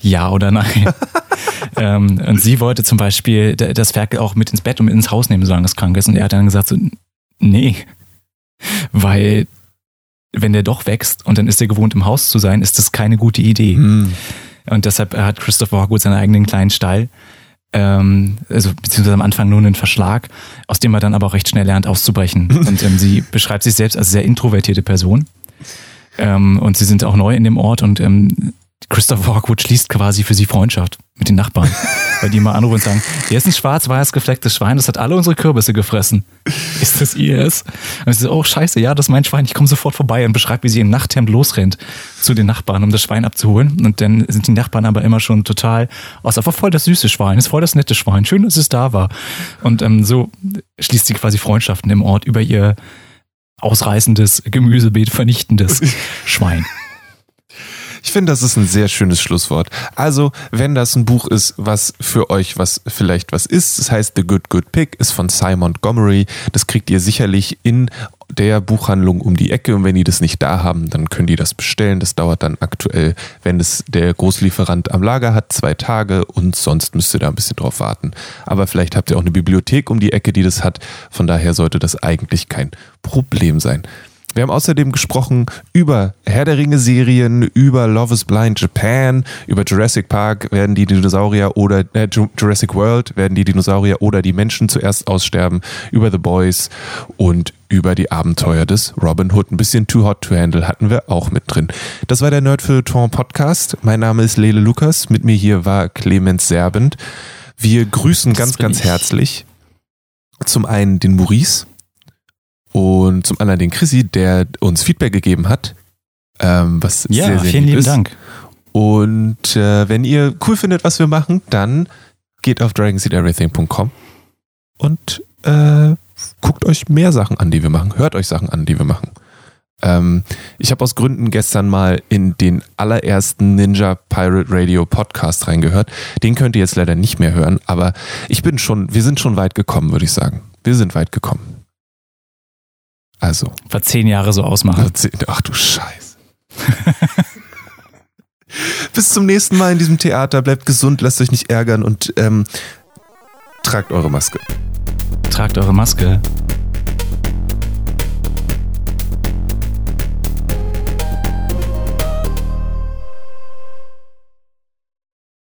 Ja oder nein? <laughs> ähm, und sie wollte zum Beispiel das Ferkel auch mit ins Bett und mit ins Haus nehmen, solange es krank ist. Und er hat dann gesagt so, nee, weil wenn der doch wächst und dann ist er gewohnt im Haus zu sein, ist das keine gute Idee. mh. Und deshalb hat Christopher Hogwood seinen eigenen kleinen Stall, ähm, also beziehungsweise am Anfang nur einen Verschlag, aus dem er dann aber auch recht schnell lernt auszubrechen. <laughs> Und ähm, sie beschreibt sich selbst als sehr introvertierte Person. Ähm, und sie sind auch neu in dem Ort und ähm, Christopher Hogwood schließt quasi für sie Freundschaft mit den Nachbarn. <laughs> Weil die immer anrufen und sagen, hier ist ein schwarz-weiß geflecktes Schwein, das hat alle unsere Kürbisse gefressen. Ist das ihrs? Und sie so, oh scheiße, ja, das ist mein Schwein, ich komme sofort vorbei und beschreibt, wie sie im Nachthemd losrennt zu den Nachbarn, um das Schwein abzuholen. Und dann sind die Nachbarn aber immer schon total, oh, ist einfach voll das süße Schwein, ist voll das nette Schwein, schön, dass es da war. Und ähm, so schließt sie quasi Freundschaften im Ort über ihr ausreißendes Gemüsebeet vernichtendes <laughs> Schwein. Ich finde, das ist ein sehr schönes Schlusswort. Also, wenn das ein Buch ist, was für euch was vielleicht was ist, das heißt The Good Good Pig, ist von Simon Montgomery. Das kriegt ihr sicherlich in der Buchhandlung um die Ecke und wenn die das nicht da haben, dann können die das bestellen. Das dauert dann aktuell, wenn es der Großlieferant am Lager hat, zwei Tage und sonst müsst ihr da ein bisschen drauf warten. Aber vielleicht habt ihr auch eine Bibliothek um die Ecke, die das hat. Von daher sollte das eigentlich kein Problem sein. Wir haben außerdem gesprochen über Herr der Ringe Serien, über Love is Blind Japan, über Jurassic Park werden die Dinosaurier oder äh, Jurassic World werden die Dinosaurier oder die Menschen zuerst aussterben, über The Boys und über die Abenteuer des Robin Hood. Ein bisschen Too Hot to Handle hatten wir auch mit drin. Das war der Nerd für Ton Podcast. Mein Name ist Lele Lukas. Mit mir hier war Clemens Serbent. Wir grüßen ganz, ganz ich. herzlich zum einen den Maurice und zum anderen den Chrissy, der uns Feedback gegeben hat. Ähm, was ja, sehr, sehr vielen lieben ist. Dank. Und äh, wenn ihr cool findet, was wir machen, dann geht auf dragonseedeverything.com und äh, guckt euch mehr Sachen an, die wir machen. Hört euch Sachen an, die wir machen. Ähm, ich habe aus Gründen gestern mal in den allerersten Ninja Pirate Radio Podcast reingehört. Den könnt ihr jetzt leider nicht mehr hören, aber ich bin schon, wir sind schon weit gekommen, würde ich sagen. Wir sind weit gekommen. Also. War zehn Jahre so ausmachen. Ach du Scheiß. <laughs> Bis zum nächsten Mal in diesem Theater. Bleibt gesund, lasst euch nicht ärgern und ähm, tragt eure Maske. Tragt eure Maske.